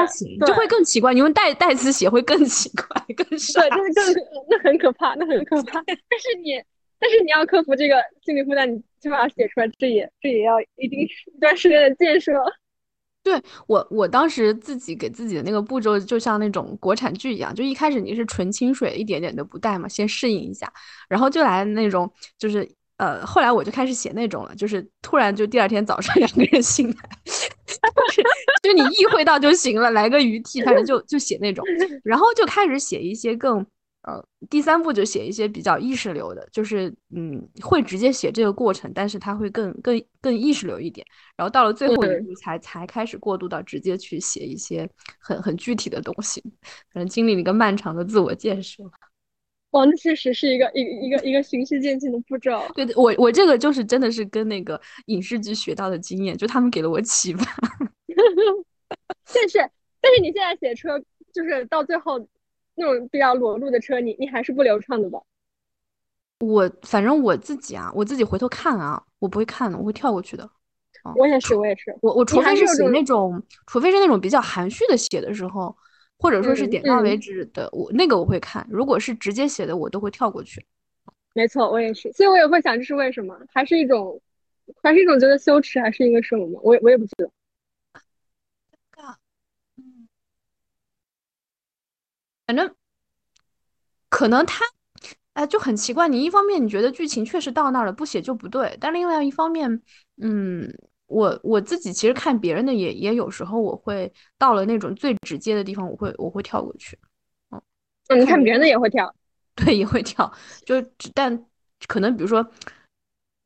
就会更奇怪。你用代代词写会更奇怪，更傻，对，就是更那很可怕，那很可怕。但是你但是你要克服这个心理负担，你起码写出来，这也这也要一定一段时间的建设。对我，我当时自己给自己的那个步骤，就像那种国产剧一样，就一开始你是纯清水，一点点都不带嘛，先适应一下，然后就来那种，就是呃，后来我就开始写那种了，就是突然就第二天早上两个人醒来，就你意会到就行了，来个鱼替，反正就就写那种，然后就开始写一些更。呃，第三步就写一些比较意识流的，就是嗯，会直接写这个过程，但是它会更更更意识流一点。然后到了最后一步才才开始过渡到直接去写一些很很具体的东西，可能经历了一个漫长的自我建设。哇，那确实是一个一一个一个循序渐进的步骤。对，我我这个就是真的是跟那个影视剧学到的经验，就他们给了我启发。但是但是你现在写车，就是到最后。那种比较裸露的车，你你还是不流畅的吧？我反正我自己啊，我自己回头看啊，我不会看的，我会跳过去的。我也是，我也是。我我除非是写那种，除非是那种比较含蓄的写的时候，或者说是点到为止的，我那个我会看。如果是直接写的，我都会跳过去。没错，我也是。所以我也会想，这是为什么？还是一种，还是一种觉得羞耻，还是一个什么？我也我也不知道。反正可能他，哎，就很奇怪。你一方面你觉得剧情确实到那儿了，不写就不对；但另外一方面，嗯，我我自己其实看别人的也也有时候我会到了那种最直接的地方，我会我会跳过去。嗯，你看别人的也会跳，对，也会跳。就但可能比如说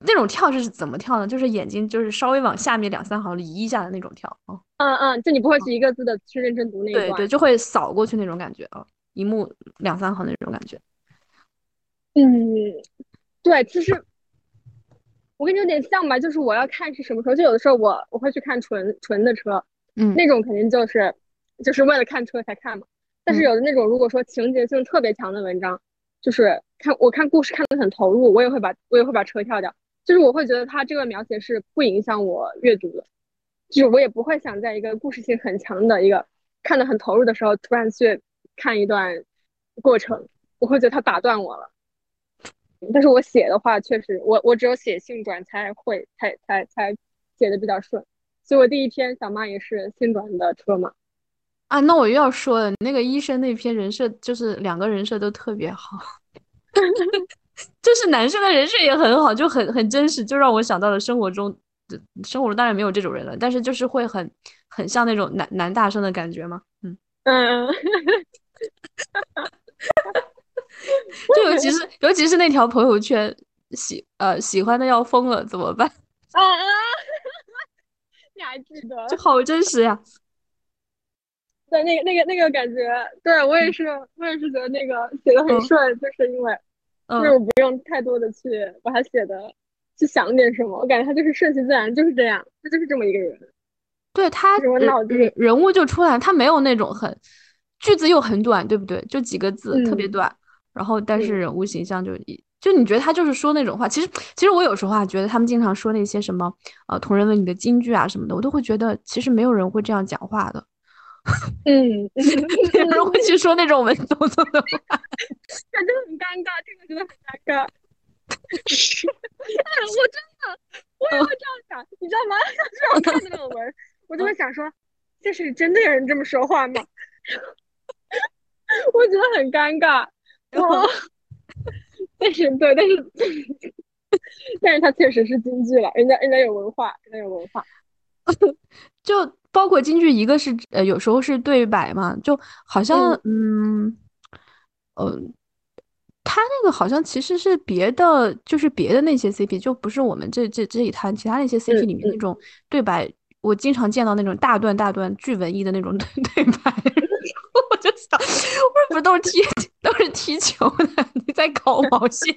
那种跳是怎么跳呢？就是眼睛就是稍微往下面两三行移一下的那种跳啊。嗯嗯，就你不会是一个字的去认真读那一段，对对，就会扫过去那种感觉啊，一目两三行那种感觉。嗯，对，其实我跟你有点像吧，就是我要看是什么时候，就有的时候我我会去看纯纯的车，嗯，那种肯定就是就是为了看车才看嘛。但是有的那种如果说情节性特别强的文章，就是看我看故事看得很投入，我也会把我也会把车跳掉，就是我会觉得它这个描写是不影响我阅读的。就是我也不会想在一个故事性很强的一个看得很投入的时候，突然去看一段过程，我会觉得它打断我了。但是我写的话，确实我我只有写性转才会才才才写的比较顺。所以我第一篇小妈也是性转的车嘛。啊，那我又要说了，那个医生那篇人设就是两个人设都特别好，就是男生的人设也很好，就很很真实，就让我想到了生活中。生活中当然没有这种人了，但是就是会很很像那种男男大生的感觉嘛，嗯 嗯，就尤其是尤其是那条朋友圈喜呃喜欢的要疯了怎么办？啊啊！你还记得？就好真实呀！对，那个那个那个感觉，对我也是，我也是觉得那个写的很顺，就是因为就是我不用太多的去把它写的。去想点什么，我感觉他就是顺其自然，就是这样，他就是这么一个人。对他人人物就出来，他没有那种很句子又很短，对不对？就几个字，特别短。然后但是人物形象就一就你觉得他就是说那种话，其实其实我有时候啊，觉得他们经常说那些什么呃同人文里的金句啊什么的，我都会觉得其实没有人会这样讲话的。嗯，没有人会去说那种文绉绉的话，感觉很尴尬，这个真的很尴尬。哎，我真的我也会这样想，你知道吗？就是我看那种文，我就会想说，这是真的有人这么说话吗？我觉得很尴尬。然后，但是对，但是但是他确实是京剧了，人家人家有文化，人家有文化。就包括京剧，一个是呃有时候是对白嘛，就好像嗯呃，他那个好像其实是别的，就是别的那些 CP，就不是我们这这这一摊，其他那些 CP 里面那种对白，我经常见到那种大段大段巨文艺的那种 对对白，我就想，我说不是都是踢 都是踢球的，你在搞毛线？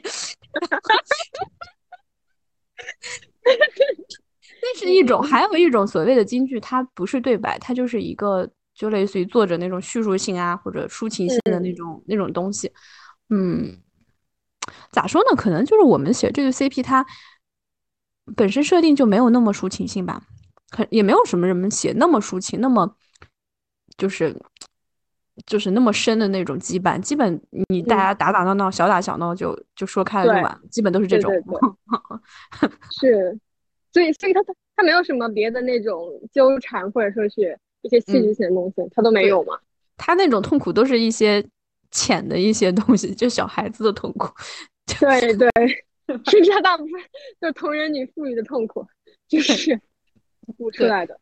那是一种，还有一种所谓的京剧，它不是对白，它就是一个就类似于作者那种叙述性啊或者抒情性的那种那种东西。嗯，咋说呢？可能就是我们写这个 CP，它本身设定就没有那么抒情性吧，可也没有什么人们写那么抒情，那么就是就是那么深的那种羁绊。基本你大家打打闹闹，小打小闹就就说开了就完，基本都是这种。是。所以，所以他他他没有什么别的那种纠缠，或者说是一些戏剧性的东西，他都没有嘛？他那种痛苦都是一些浅的一些东西，就小孩子的痛苦。对对，甚至他大部分就同人女赋予的痛苦，就是悟出来的。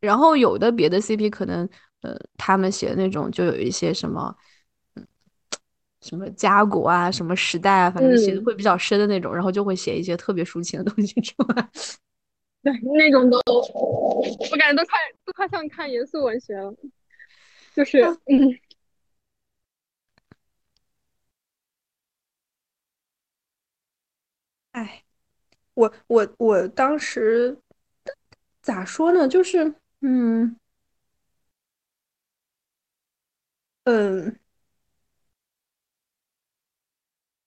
然后有的别的 CP 可能，呃，他们写的那种就有一些什么。什么家国啊，什么时代啊，反正写的会比较深的那种，然后就会写一些特别抒情的东西出来。对，那种都，我感觉都快都快像看严肃文学了，就是嗯。哎，我我我当时咋说呢？就是嗯嗯。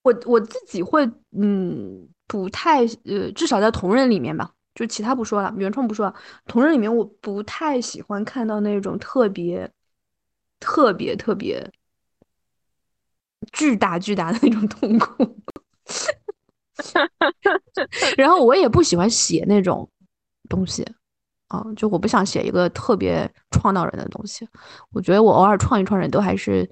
我我自己会，嗯，不太，呃，至少在同人里面吧，就其他不说了，原创不说了，同人里面我不太喜欢看到那种特别、特别、特别巨大、巨大的那种痛苦。然后我也不喜欢写那种东西，啊，就我不想写一个特别创造人的东西。我觉得我偶尔创一创人都还是。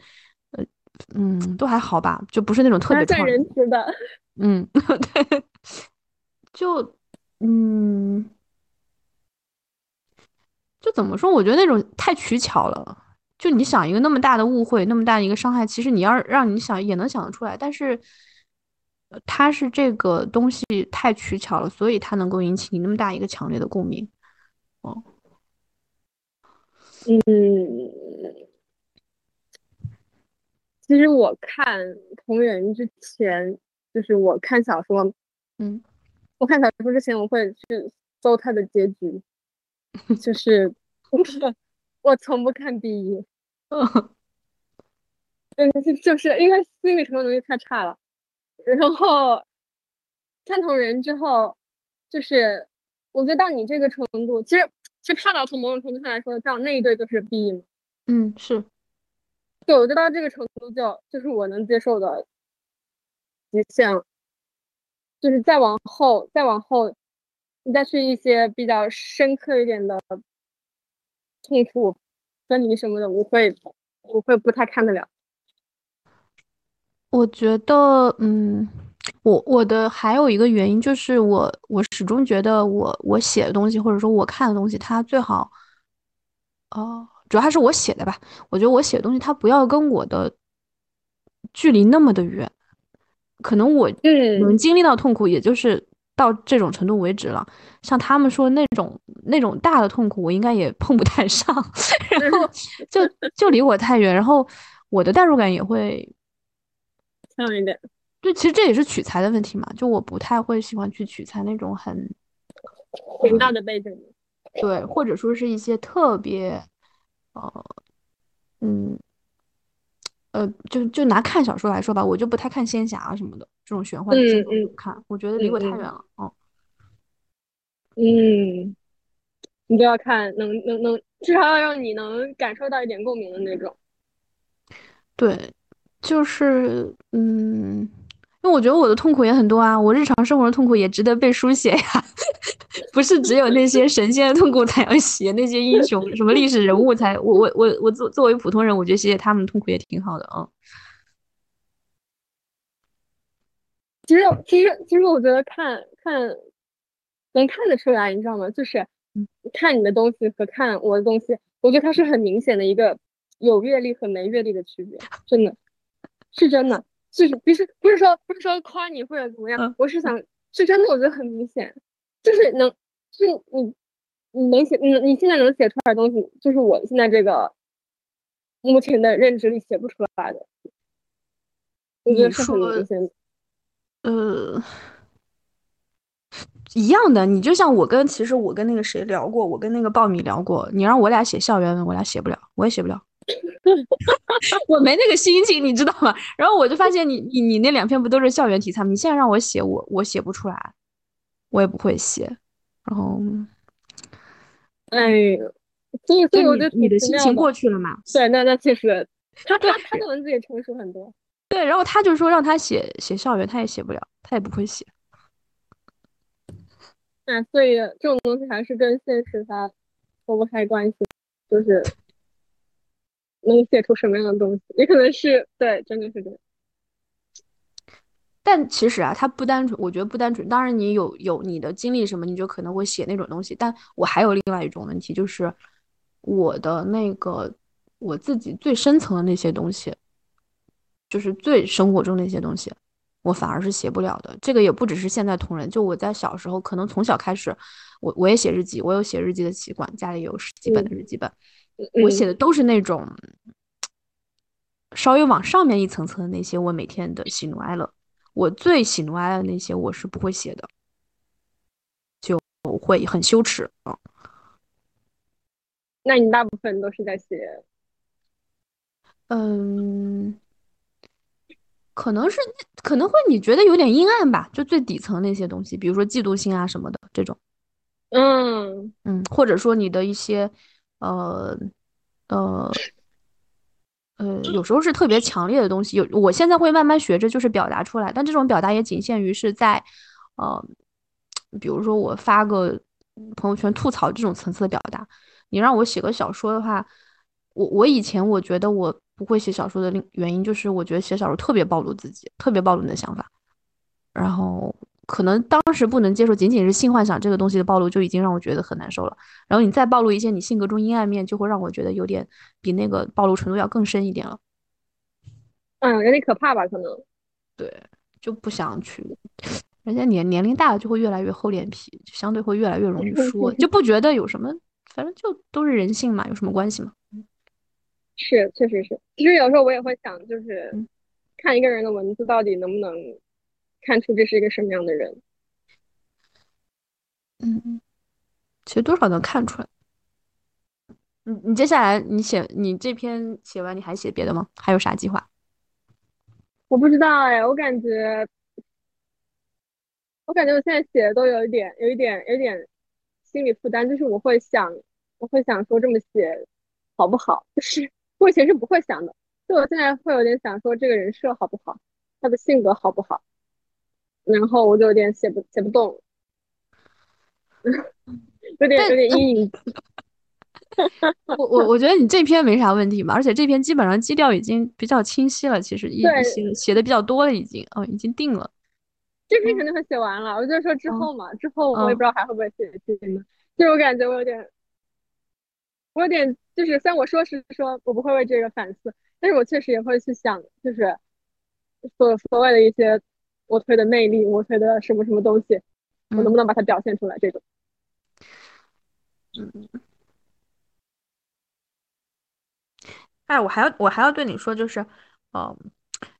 嗯，都还好吧，就不是那种特别创人吃的。嗯，对，就嗯，就怎么说？我觉得那种太取巧了。就你想一个那么大的误会，那么大的一个伤害，其实你要让你想也能想得出来。但是，它是这个东西太取巧了，所以它能够引起你那么大一个强烈的共鸣。哦，嗯。其实我看同人之前，就是我看小说，嗯，我看小说之前，我会去搜它的结局，就是我从不看 B 一嗯，就是因为心理承受能力太差了，然后看同人之后，就是我觉得到你这个程度，其实其实看到从某种程度上来说，到那一对就是 BE 嗯，是。对，我觉得到这个程度，就就是我能接受的极限了。就是再往后，再往后，你再去一些比较深刻一点的痛苦、分离什么的，我会，我会不太看得了。我觉得，嗯，我我的还有一个原因就是，我我始终觉得，我我写的东西，或者说我看的东西，它最好，哦。主要还是我写的吧，我觉得我写的东西，它不要跟我的距离那么的远，可能我能经历到痛苦，也就是到这种程度为止了。像他们说那种那种大的痛苦，我应该也碰不太上，然后 就就离我太远，然后我的代入感也会强一点。对，其实这也是取材的问题嘛，就我不太会喜欢去取材那种很宏大的背景，对，或者说是一些特别。呃，嗯，呃，就就拿看小说来说吧，我就不太看仙侠什么的这种玄幻的嗯不看，我觉得离我太远了。哦，嗯，你就要看能能能，至少要让你能感受到一点共鸣的那种。对，就是嗯，因为我觉得我的痛苦也很多啊，我日常生活的痛苦也值得被书写呀。不是只有那些神仙的痛苦才要写，那些英雄什么历史人物才我我我我作作为普通人，我觉得写写他们的痛苦也挺好的啊。其实其实其实我觉得看看能看得出来，你知道吗？就是看你的东西和看我的东西，我觉得它是很明显的一个有阅历和没阅历的区别，真的是真的，就是不是不是说不是说夸你或者怎么样，我是想是真的，我觉得很明显。就是能，就是你，你能写，你你现在能写出来的东西，就是我现在这个目前的认知里写不出来的。我觉得是很明显。呃，一样的，你就像我跟其实我跟那个谁聊过，我跟那个爆米聊过，你让我俩写校园文，我俩写不了，我也写不了，我没那个心情，你知道吗？然后我就发现你你你那两篇不都是校园题材吗？你现在让我写，我我写不出来。我也不会写，然后，哎，所以所以我觉得你的心情过去了嘛？对，那那确实，他他他的文字也成熟很多。对，然后他就说让他写写校园，他也写不了，他也不会写。那所以这种东西还是跟现实它脱不开关系，就是能写出什么样的东西，也可能是对，真的是这样。但其实啊，它不单纯，我觉得不单纯。当然，你有有你的经历什么，你就可能会写那种东西。但我还有另外一种问题，就是我的那个我自己最深层的那些东西，就是最生活中那些东西，我反而是写不了的。这个也不只是现在同人，就我在小时候，可能从小开始，我我也写日记，我有写日记的习惯，家里有十几本的日记本，我写的都是那种稍微往上面一层层的那些，我每天的喜怒哀乐。我最喜怒哀乐那些我是不会写的，就会很羞耻啊。那你大部分都是在写？嗯，可能是可能会你觉得有点阴暗吧，就最底层那些东西，比如说嫉妒心啊什么的这种。嗯嗯，或者说你的一些呃呃。呃，有时候是特别强烈的东西，有我现在会慢慢学着就是表达出来，但这种表达也仅限于是在，呃，比如说我发个朋友圈吐槽这种层次的表达。你让我写个小说的话，我我以前我觉得我不会写小说的原因就是我觉得写小说特别暴露自己，特别暴露你的想法，然后。可能当时不能接受，仅仅是性幻想这个东西的暴露就已经让我觉得很难受了。然后你再暴露一些你性格中阴暗面，就会让我觉得有点比那个暴露程度要更深一点了。嗯，有点可怕吧？可能。对，就不想去。人家年年龄大了就会越来越厚脸皮，就相对会越来越容易说，就不觉得有什么，反正就都是人性嘛，有什么关系嘛？是，确实是。其实有时候我也会想，就是看一个人的文字到底能不能。看出这是一个什么样的人，嗯嗯，其实多少能看出来。你你接下来你写你这篇写完你还写别的吗？还有啥计划？我不知道哎，我感觉，我感觉我现在写的都有一点，有一点，有点心理负担，就是我会想，我会想说这么写好不好？就是我以前是不会想的，就我现在会有点想说这个人设好不好，他的性格好不好。然后我就有点写不写不动，有点有点阴影。我我我觉得你这篇没啥问题嘛，而且这篇基本上基调已经比较清晰了，其实一写写的比较多了，已经哦已经定了。这篇肯定会写完了，我就说之后嘛，之后我也不知道还会不会写新的。就是我感觉我有点，我有点就是虽然我说是说我不会为这个反思，但是我确实也会去想，就是所所谓的一些。我推的魅力，我推的什么什么东西，我能不能把它表现出来？这种，嗯，哎，我还要我还要对你说，就是，呃，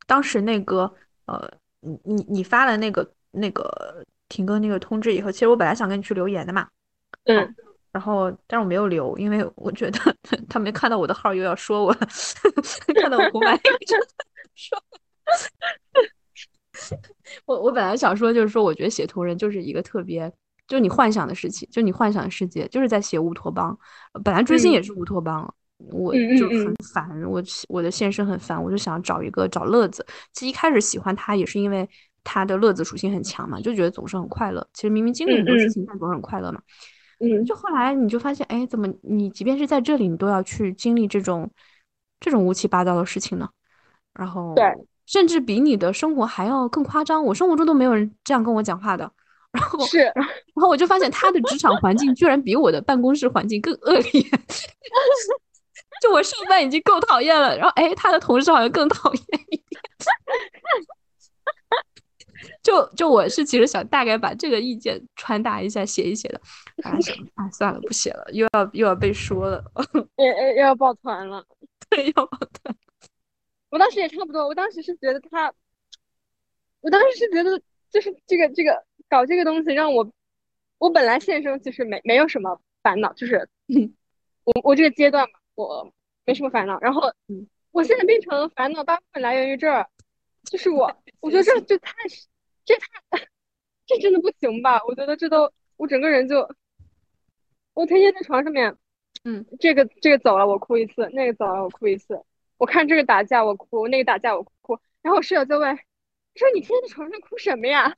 当时那个，呃，你你你发了那个那个停更那个通知以后，其实我本来想跟你去留言的嘛，嗯，然后但是我没有留，因为我觉得 他没看到我的号又要说我，看到我红白 说。我我本来想说，就是说，我觉得写同人就是一个特别，就是你幻想的事情，就你幻想的世界，就是在写乌托邦。本来追星也是乌托邦，我就很烦，我我的现实很烦，我就想找一个找乐子。其实一开始喜欢他也是因为他的乐子属性很强嘛，就觉得总是很快乐。其实明明经历很多事情，但总是很快乐嘛。嗯，就后来你就发现，哎，怎么你即便是在这里，你都要去经历这种这种乌七八糟的事情呢？然后对。甚至比你的生活还要更夸张，我生活中都没有人这样跟我讲话的。然后是，然后我就发现他的职场环境居然比我的办公室环境更恶劣。就我上班已经够讨厌了，然后哎，他的同事好像更讨厌一点。就就我是其实想大概把这个意见传达一下，写一写的。啊，算了，不写了，又要又要被说了，又又要抱团了，对，要抱团。我当时也差不多，我当时是觉得他，我当时是觉得就是这个这个搞这个东西让我，我本来现生其实没没有什么烦恼，就是我我这个阶段嘛，我没什么烦恼，然后我现在变成烦恼大部分来源于这儿，就是我 我觉得这这太这太 这真的不行吧？我觉得这都我整个人就我天天在床上面，嗯，这个这个走了我哭一次，那个走了我哭一次。我看这个打架我哭，那个打架我哭，然后我室友就问：“说你天天在床上哭什么呀？”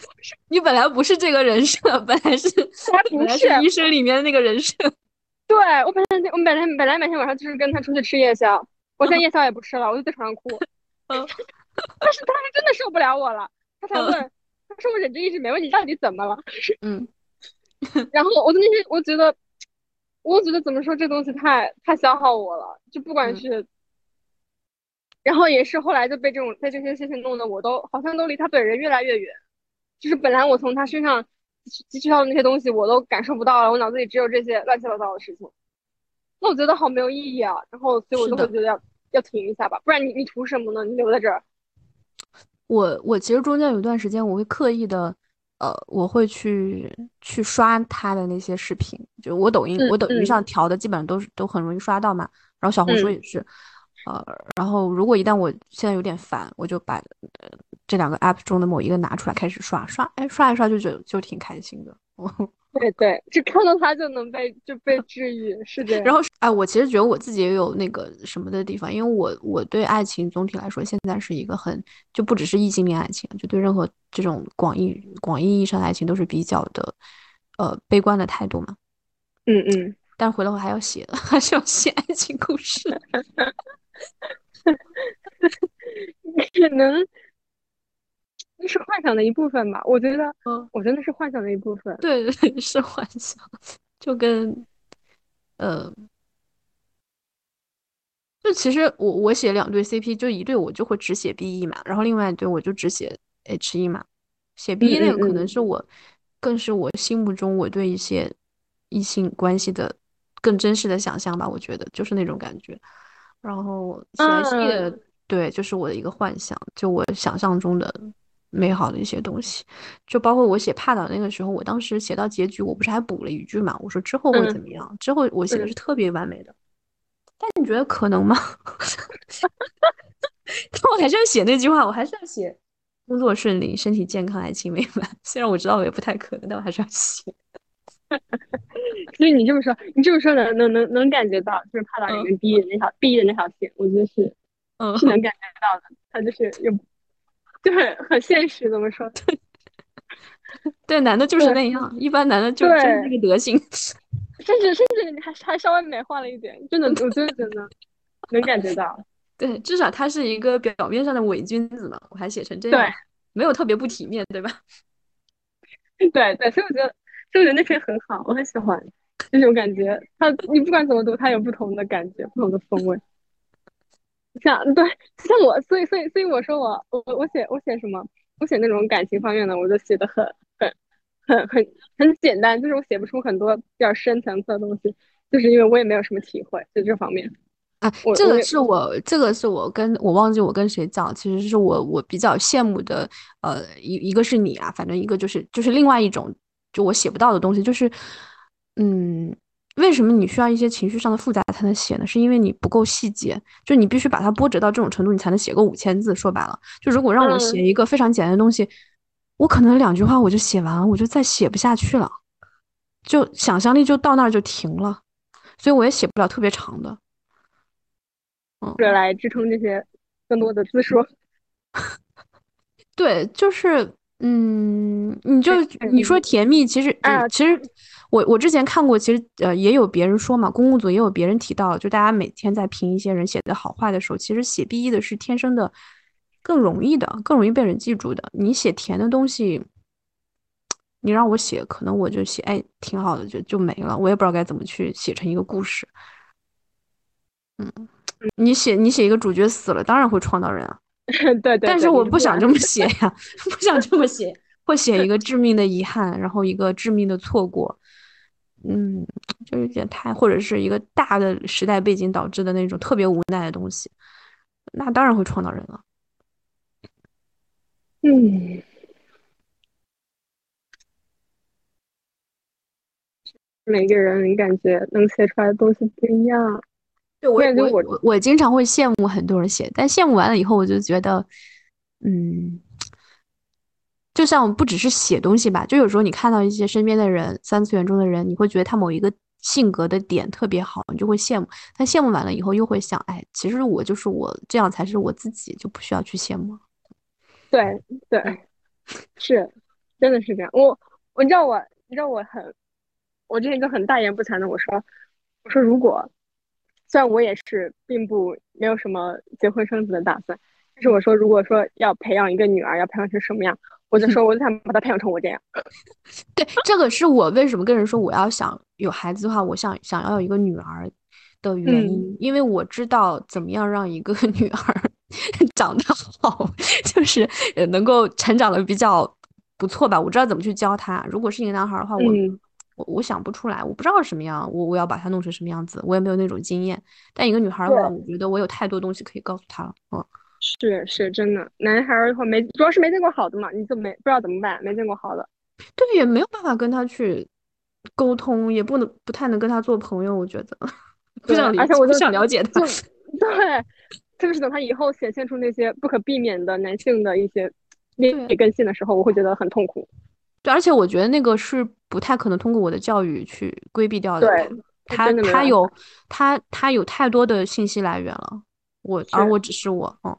你本来不是这个人设，本来是他 不是医生里面的那个人设。对我本来我本来本来每天晚上就是跟他出去吃夜宵，我现在夜宵也不吃了，我就在床上哭。嗯，但是他是真的受不了我了，他才问：“他说我忍着一直没问你到底怎么了？”嗯，然后我的那些我觉得，我觉得怎么说这东西太太消耗我了，就不管是。然后也是后来就被这种被这些事情弄得我都好像都离他本人越来越远，就是本来我从他身上汲取到的那些东西我都感受不到了，我脑子里只有这些乱七八糟的事情，那我觉得好没有意义啊。然后所以我就会觉得要要停一下吧，不然你你图什么呢？你留在这儿。我我其实中间有一段时间我会刻意的，呃，我会去去刷他的那些视频，就我抖音我抖音上调的基本上都是都很容易刷到嘛，然后小红书也是。呃，然后如果一旦我现在有点烦，我就把呃这两个 app 中的某一个拿出来开始刷刷，哎，刷一刷就觉得就挺开心的。对对，就看到它就能被就被治愈，是这样。然后哎，我其实觉得我自己也有那个什么的地方，因为我我对爱情总体来说现在是一个很就不只是异性恋爱情，就对任何这种广义广义意义上的爱情都是比较的呃悲观的态度嘛。嗯嗯。但回来我还要写的，还是要写爱情故事。可能那是幻想的一部分吧，我觉得，嗯，我觉得那是幻想的一部分。对 对，是幻想，就跟，呃，就其实我我写两对 CP，就一对我就会只写 BE 嘛，然后另外一对我就只写 HE 嘛。写 BE 那个可能是我，更是我心目中我对一些异性关系的更真实的想象吧，我觉得就是那种感觉。然后写戏的，对，就是我的一个幻想，就我想象中的美好的一些东西，就包括我写帕岛那个时候，我当时写到结局，我不是还补了一句嘛？我说之后会怎么样？之后我写的是特别完美的，但你觉得可能吗？但我还是要写那句话，我还是要写工作顺利、身体健康、爱情美满。虽然我知道我也不太可能，但我还是要写。所以你这么说，你这么说能能能能感觉到，就是帕岛里面逼的那条逼的那条线，我觉得是，嗯，是能感觉到的。他就是又，就很很现实，怎么说？对，男的就是那样，一般男的就就是那个德行，甚至甚至还还稍微美化了一点，真的，我真的觉得能感觉到。对，至少他是一个表面上的伪君子嘛，我还写成这样，没有特别不体面，对吧？对对，所以我觉得。就觉得那篇很好，我很喜欢那种感觉。他你不管怎么读，他有不同的感觉，不同的风味。像对像我，所以所以所以我说我我我写我写什么？我写那种感情方面的，我就写的很很很很很简单，就是我写不出很多比较深层次的东西，就是因为我也没有什么体会，在这方面。啊，这个是我这个是我跟我忘记我跟谁讲，其实是我我比较羡慕的。呃，一一个是你啊，反正一个就是就是另外一种。就我写不到的东西，就是嗯，为什么你需要一些情绪上的复杂才能写呢？是因为你不够细节，就你必须把它波折到这种程度，你才能写个五千字。说白了，就如果让我写一个非常简单的东西，我可能两句话我就写完了，我就再写不下去了，就想象力就到那儿就停了，所以我也写不了特别长的。嗯，来支撑这些更多的字数。对，就是，嗯，你就你说甜蜜，其实，其实我我之前看过，其实呃也有别人说嘛，公共组也有别人提到，就大家每天在评一些人写的好坏的时候，其实写 B E 的是天生的更容易的，更容易被人记住的。你写甜的东西，你让我写，可能我就写，哎，挺好的，就就没了，我也不知道该怎么去写成一个故事。嗯，你写你写一个主角死了，当然会创造人啊。对对，但是我不想这么写呀，不想这么写，会写一个致命的遗憾，然后一个致命的错过，嗯，就有点太，或者是一个大的时代背景导致的那种特别无奈的东西，那当然会创造人了。嗯，每个人感觉能写出来的东西不一样。我我我我经常会羡慕很多人写，但羡慕完了以后，我就觉得，嗯，就像不只是写东西吧，就有时候你看到一些身边的人，三次元中的人，你会觉得他某一个性格的点特别好，你就会羡慕。但羡慕完了以后，又会想，哎，其实我就是我，这样才是我自己，就不需要去羡慕。对对，是，真的是这样。我我知道我，你知道我很，我之前就很大言不惭的我说，我说如果。虽然我也是并不没有什么结婚生子的打算，但是我说，如果说要培养一个女儿，要培养成什么样，我就说，我就想把她培养成我这样。对，这个是我为什么跟人说我要想有孩子的话，我想想要有一个女儿的原因，因为我知道怎么样让一个 女儿 长得好，就是能够成长的比较不错吧。我知道怎么去教他。如果是一个男孩的话，我。我我想不出来，我不知道什么样，我我要把它弄成什么样子，我也没有那种经验。但一个女孩的话，我觉得我有太多东西可以告诉她了。嗯，是是真的，男孩的话没，主要是没见过好的嘛，你就没不知道怎么办，没见过好的。对，也没有办法跟他去沟通，也不能不太能跟他做朋友，我觉得不想理，而且我就想了解他。对，特别是等他以后显现出那些不可避免的男性的一些劣根性的时候，我会觉得很痛苦。对，而且我觉得那个是不太可能通过我的教育去规避掉的。对，他他有他他有太多的信息来源了，我而我只是我，嗯，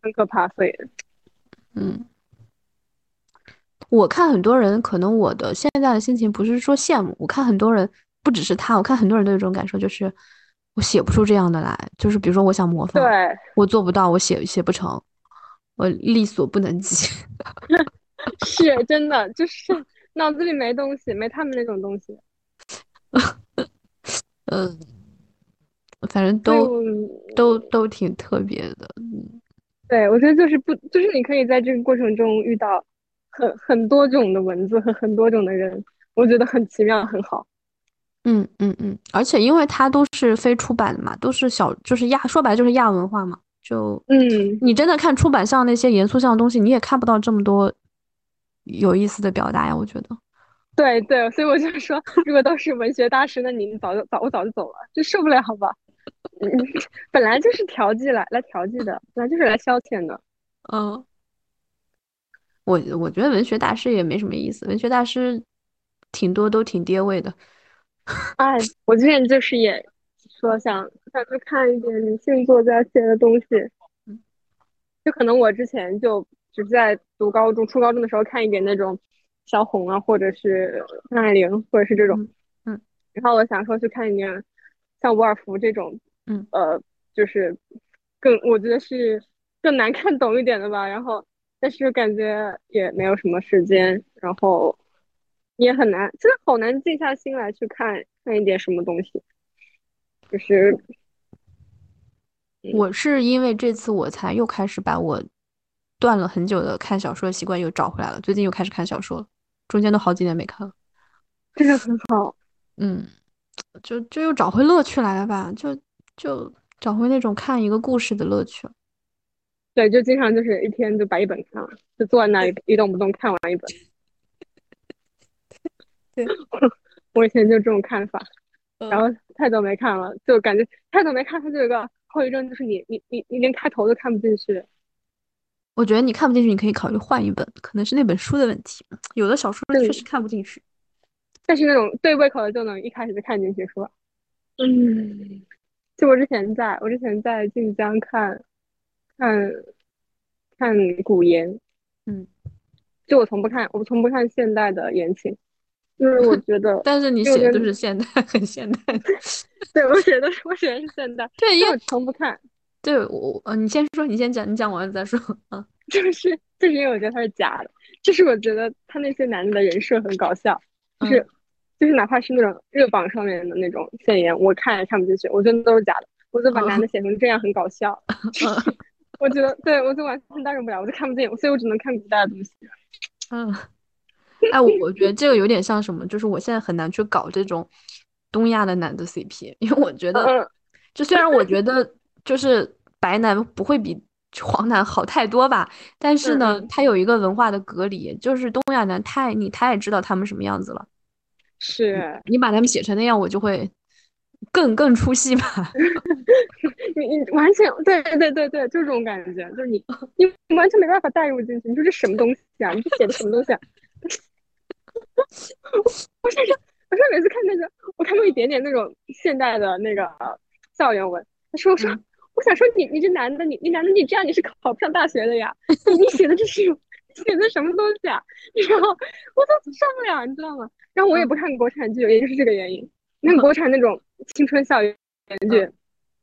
很可怕，所以，嗯，我看很多人，可能我的现在的心情不是说羡慕，我看很多人不只是他，我看很多人都有这种感受，就是我写不出这样的来，就是比如说我想模仿，对，我做不到，我写写不成，我力所不能及。是真的，就是脑子里没东西，没他们那种东西。嗯，反正都都都挺特别的。嗯，对，我觉得就是不，就是你可以在这个过程中遇到很很多种的文字和很多种的人，我觉得很奇妙，很好。嗯嗯嗯，而且因为它都是非出版的嘛，都是小，就是亚，说白了就是亚文化嘛。就嗯，你真的看出版像那些严肃像的东西，你也看不到这么多。有意思的表达呀，我觉得。对对，所以我就说，如果都是文学大师，那你早就早我早就走了，就受不了，好吧？本来就是调剂来来调剂的，本来就是来消遣的。嗯，我我觉得文学大师也没什么意思，文学大师挺多都挺跌位的。哎，我之前就是也说想想去看一点女性作家写的东西，就可能我之前就。就是在读高中、初高中的时候看一点那种萧红啊，或者是张爱玲，或者是这种，嗯，然后我想说去看一点像伍尔夫这种，嗯，呃，就是更我觉得是更难看懂一点的吧。然后，但是感觉也没有什么时间，然后也很难，真的好难静下心来去看看一点什么东西。就是我是因为这次我才又开始把我。断了很久的看小说的习惯又找回来了，最近又开始看小说了，中间都好几年没看了，这个很好，嗯，就就又找回乐趣来了吧，就就找回那种看一个故事的乐趣。对，就经常就是一天就把一本看完，就坐在那里一动不动看完一本。对，我以前就这种看法，然后太久没看了，就感觉太久没看，它就有个后遗症，就是你你你你连开头都看不进去。我觉得你看不进去，你可以考虑换一本，可能是那本书的问题。有的小说确实看不进去，但是那种对胃口的就能一开始就看进去，是吧？嗯，就我之前在我之前在晋江看，看，看古言，嗯，就我从不看，我从不看现代的言情，因为我觉得，但是你写的都是现代，很现代。对我写的我写的是现代，对，因为我从不看。对我，呃，你先说，你先讲，你讲完了再说。啊，就是就是因为我觉得他是假的，就是我觉得他那些男的的人设很搞笑，就是就是哪怕是那种热榜上面的那种现言，我看也看不进去，我觉得都是假的。我就把男的写成这样很搞笑，我觉得对我就完全代入不了，我就看不进，所以我只能看古代的东西。嗯，哎，我我觉得这个有点像什么，就是我现在很难去搞这种东亚的男的 CP，因为我觉得，就虽然我觉得。就是白男不会比黄男好太多吧，但是呢，他有一个文化的隔离，就是东亚男太你太知道他们什么样子了，是你把他们写成那样，我就会更更出戏吧。你你完全对对对对，就这种感觉，就是你 你完全没办法带入进去。你说这什么东西啊？你这写的什么东西啊？我甚至，我甚至每次看那个，我看过一点点那种现代的那个校园文，他说我说。我想说你，你这男的，你你男的，你这样你是考不上大学的呀！你你写的这是 写的什么东西啊？然后我都上不了，你知道吗？然后我也不看国产剧，也就是这个原因。那国产那种青春校园剧，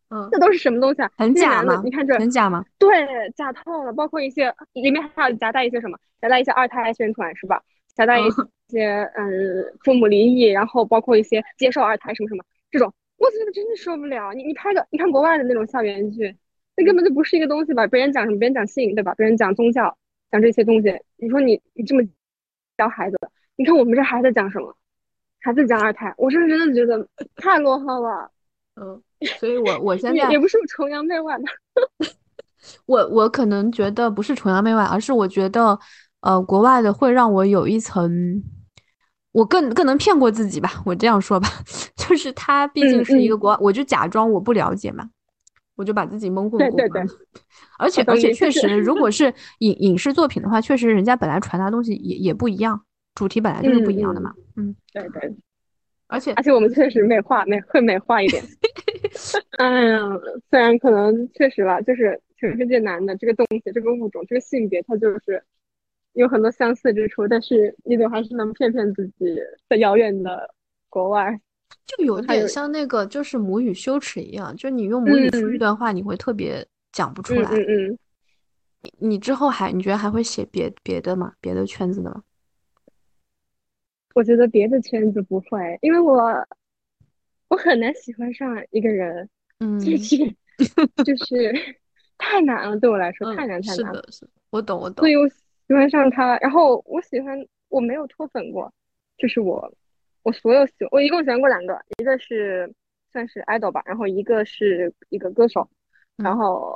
嗯，这都是什么东西啊？很假吗？你看这很假吗？对，假透了。包括一些里面还有夹带一些什么，夹带一些二胎宣传是吧？夹带一些嗯父母离异，然后包括一些接受二胎什么什么这种。我觉得真的受不了，你你拍个，你看国外的那种校园剧，那根本就不是一个东西吧？别人讲什么？别人讲性，对吧？别人讲宗教，讲这些东西。你说你你这么教孩子，你看我们这孩子讲什么？孩子讲二胎，我是真的觉得太落后了。嗯，所以我我现在也不是崇洋媚外的，我我可能觉得不是崇洋媚外，而是我觉得，呃，国外的会让我有一层。我更更能骗过自己吧，我这样说吧，就是他毕竟是一个国，我就假装我不了解嘛，我就把自己蒙混过关。而且而且确实，如果 是影影视作品的话，确实人家本来传达东西也也不一样，主题本来就是不一样的嘛。嗯，对对。而且而且我们确实美化美会美化一点。哎呀，虽然可能确实吧，就是全世界男的这个东西，这个物种，这个性别，它就是。有很多相似之处，但是你总还是能骗骗自己，在遥远的国外，就有点像那个，就是母语羞耻一样，就你用母语说一段话，你会特别讲不出来。嗯嗯。你你之后还你觉得还会写别别的吗？别的圈子的吗？我觉得别的圈子不会，因为我我很难喜欢上一个人，嗯，就是 就是太难了，对我来说太难太难了。是的，是，我懂我懂。所以我。喜欢上他，然后我喜欢我没有脱粉过，就是我我所有喜我一共喜欢过两个，一个是算是 idol 吧，然后一个是一个歌手，然后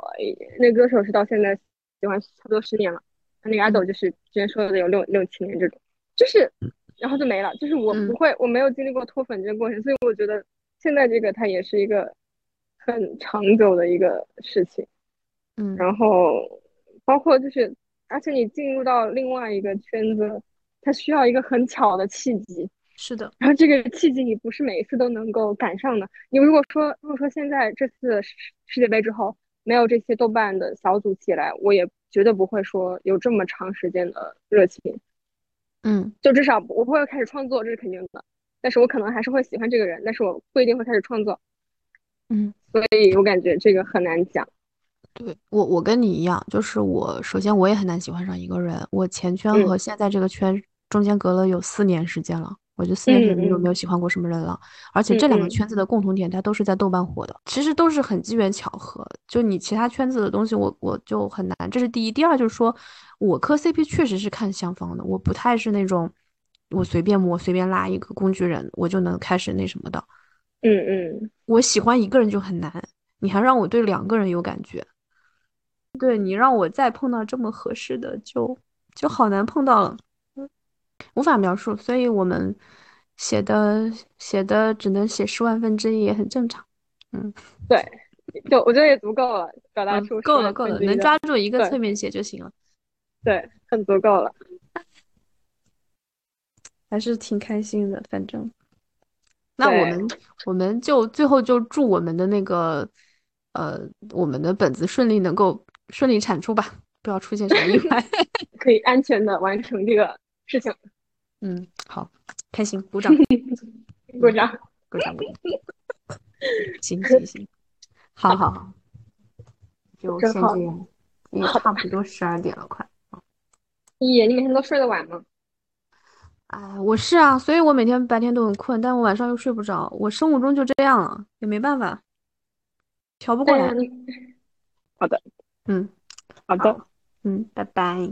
那歌手是到现在喜欢差不多十年了，那个 idol 就是之前说的有六六七年这种，就是然后就没了，就是我不会我没有经历过脱粉这个过程，所以我觉得现在这个它也是一个很长久的一个事情，嗯，然后包括就是。而且你进入到另外一个圈子，它需要一个很巧的契机。是的，然后这个契机你不是每一次都能够赶上的。你如果说如果说现在这次世界杯之后没有这些豆瓣的小组起来，我也绝对不会说有这么长时间的热情。嗯，就至少我不会开始创作，这是肯定的。但是我可能还是会喜欢这个人，但是我不一定会开始创作。嗯，所以我感觉这个很难讲。对我，我跟你一样，就是我首先我也很难喜欢上一个人。我前圈和现在这个圈中间隔了有四年时间了，我就四年时间就没有喜欢过什么人了。而且这两个圈子的共同点，它都是在豆瓣火的，其实都是很机缘巧合。就你其他圈子的东西，我我就很难。这是第一，第二就是说我磕 CP 确实是看相方的，我不太是那种我随便摸随便拉一个工具人，我就能开始那什么的。嗯嗯，我喜欢一个人就很难，你还让我对两个人有感觉。对你让我再碰到这么合适的，就就好难碰到了，无法描述。所以我们写的写的只能写十万分之一，也很正常。嗯，对，就我觉得也足够了，表达嗯出够了够了，能抓住一个侧面写就行了，对，很足够了。还是挺开心的。反正，那我们我们就最后就祝我们的那个呃我们的本子顺利能够顺利产出吧，不要出现什么意外。可以安全的完成这个事情，嗯，好，开心，鼓掌，鼓掌。鼓掌，鼓掌。行行行，好好好，就先这样，也差不多十二点了，快。咦，你每天都睡得晚吗？哎，我是啊，所以我每天白天都很困，但我晚上又睡不着，我生物钟就这样了，也没办法，调不过来。好的，嗯好的，嗯，拜拜。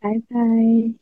拜拜。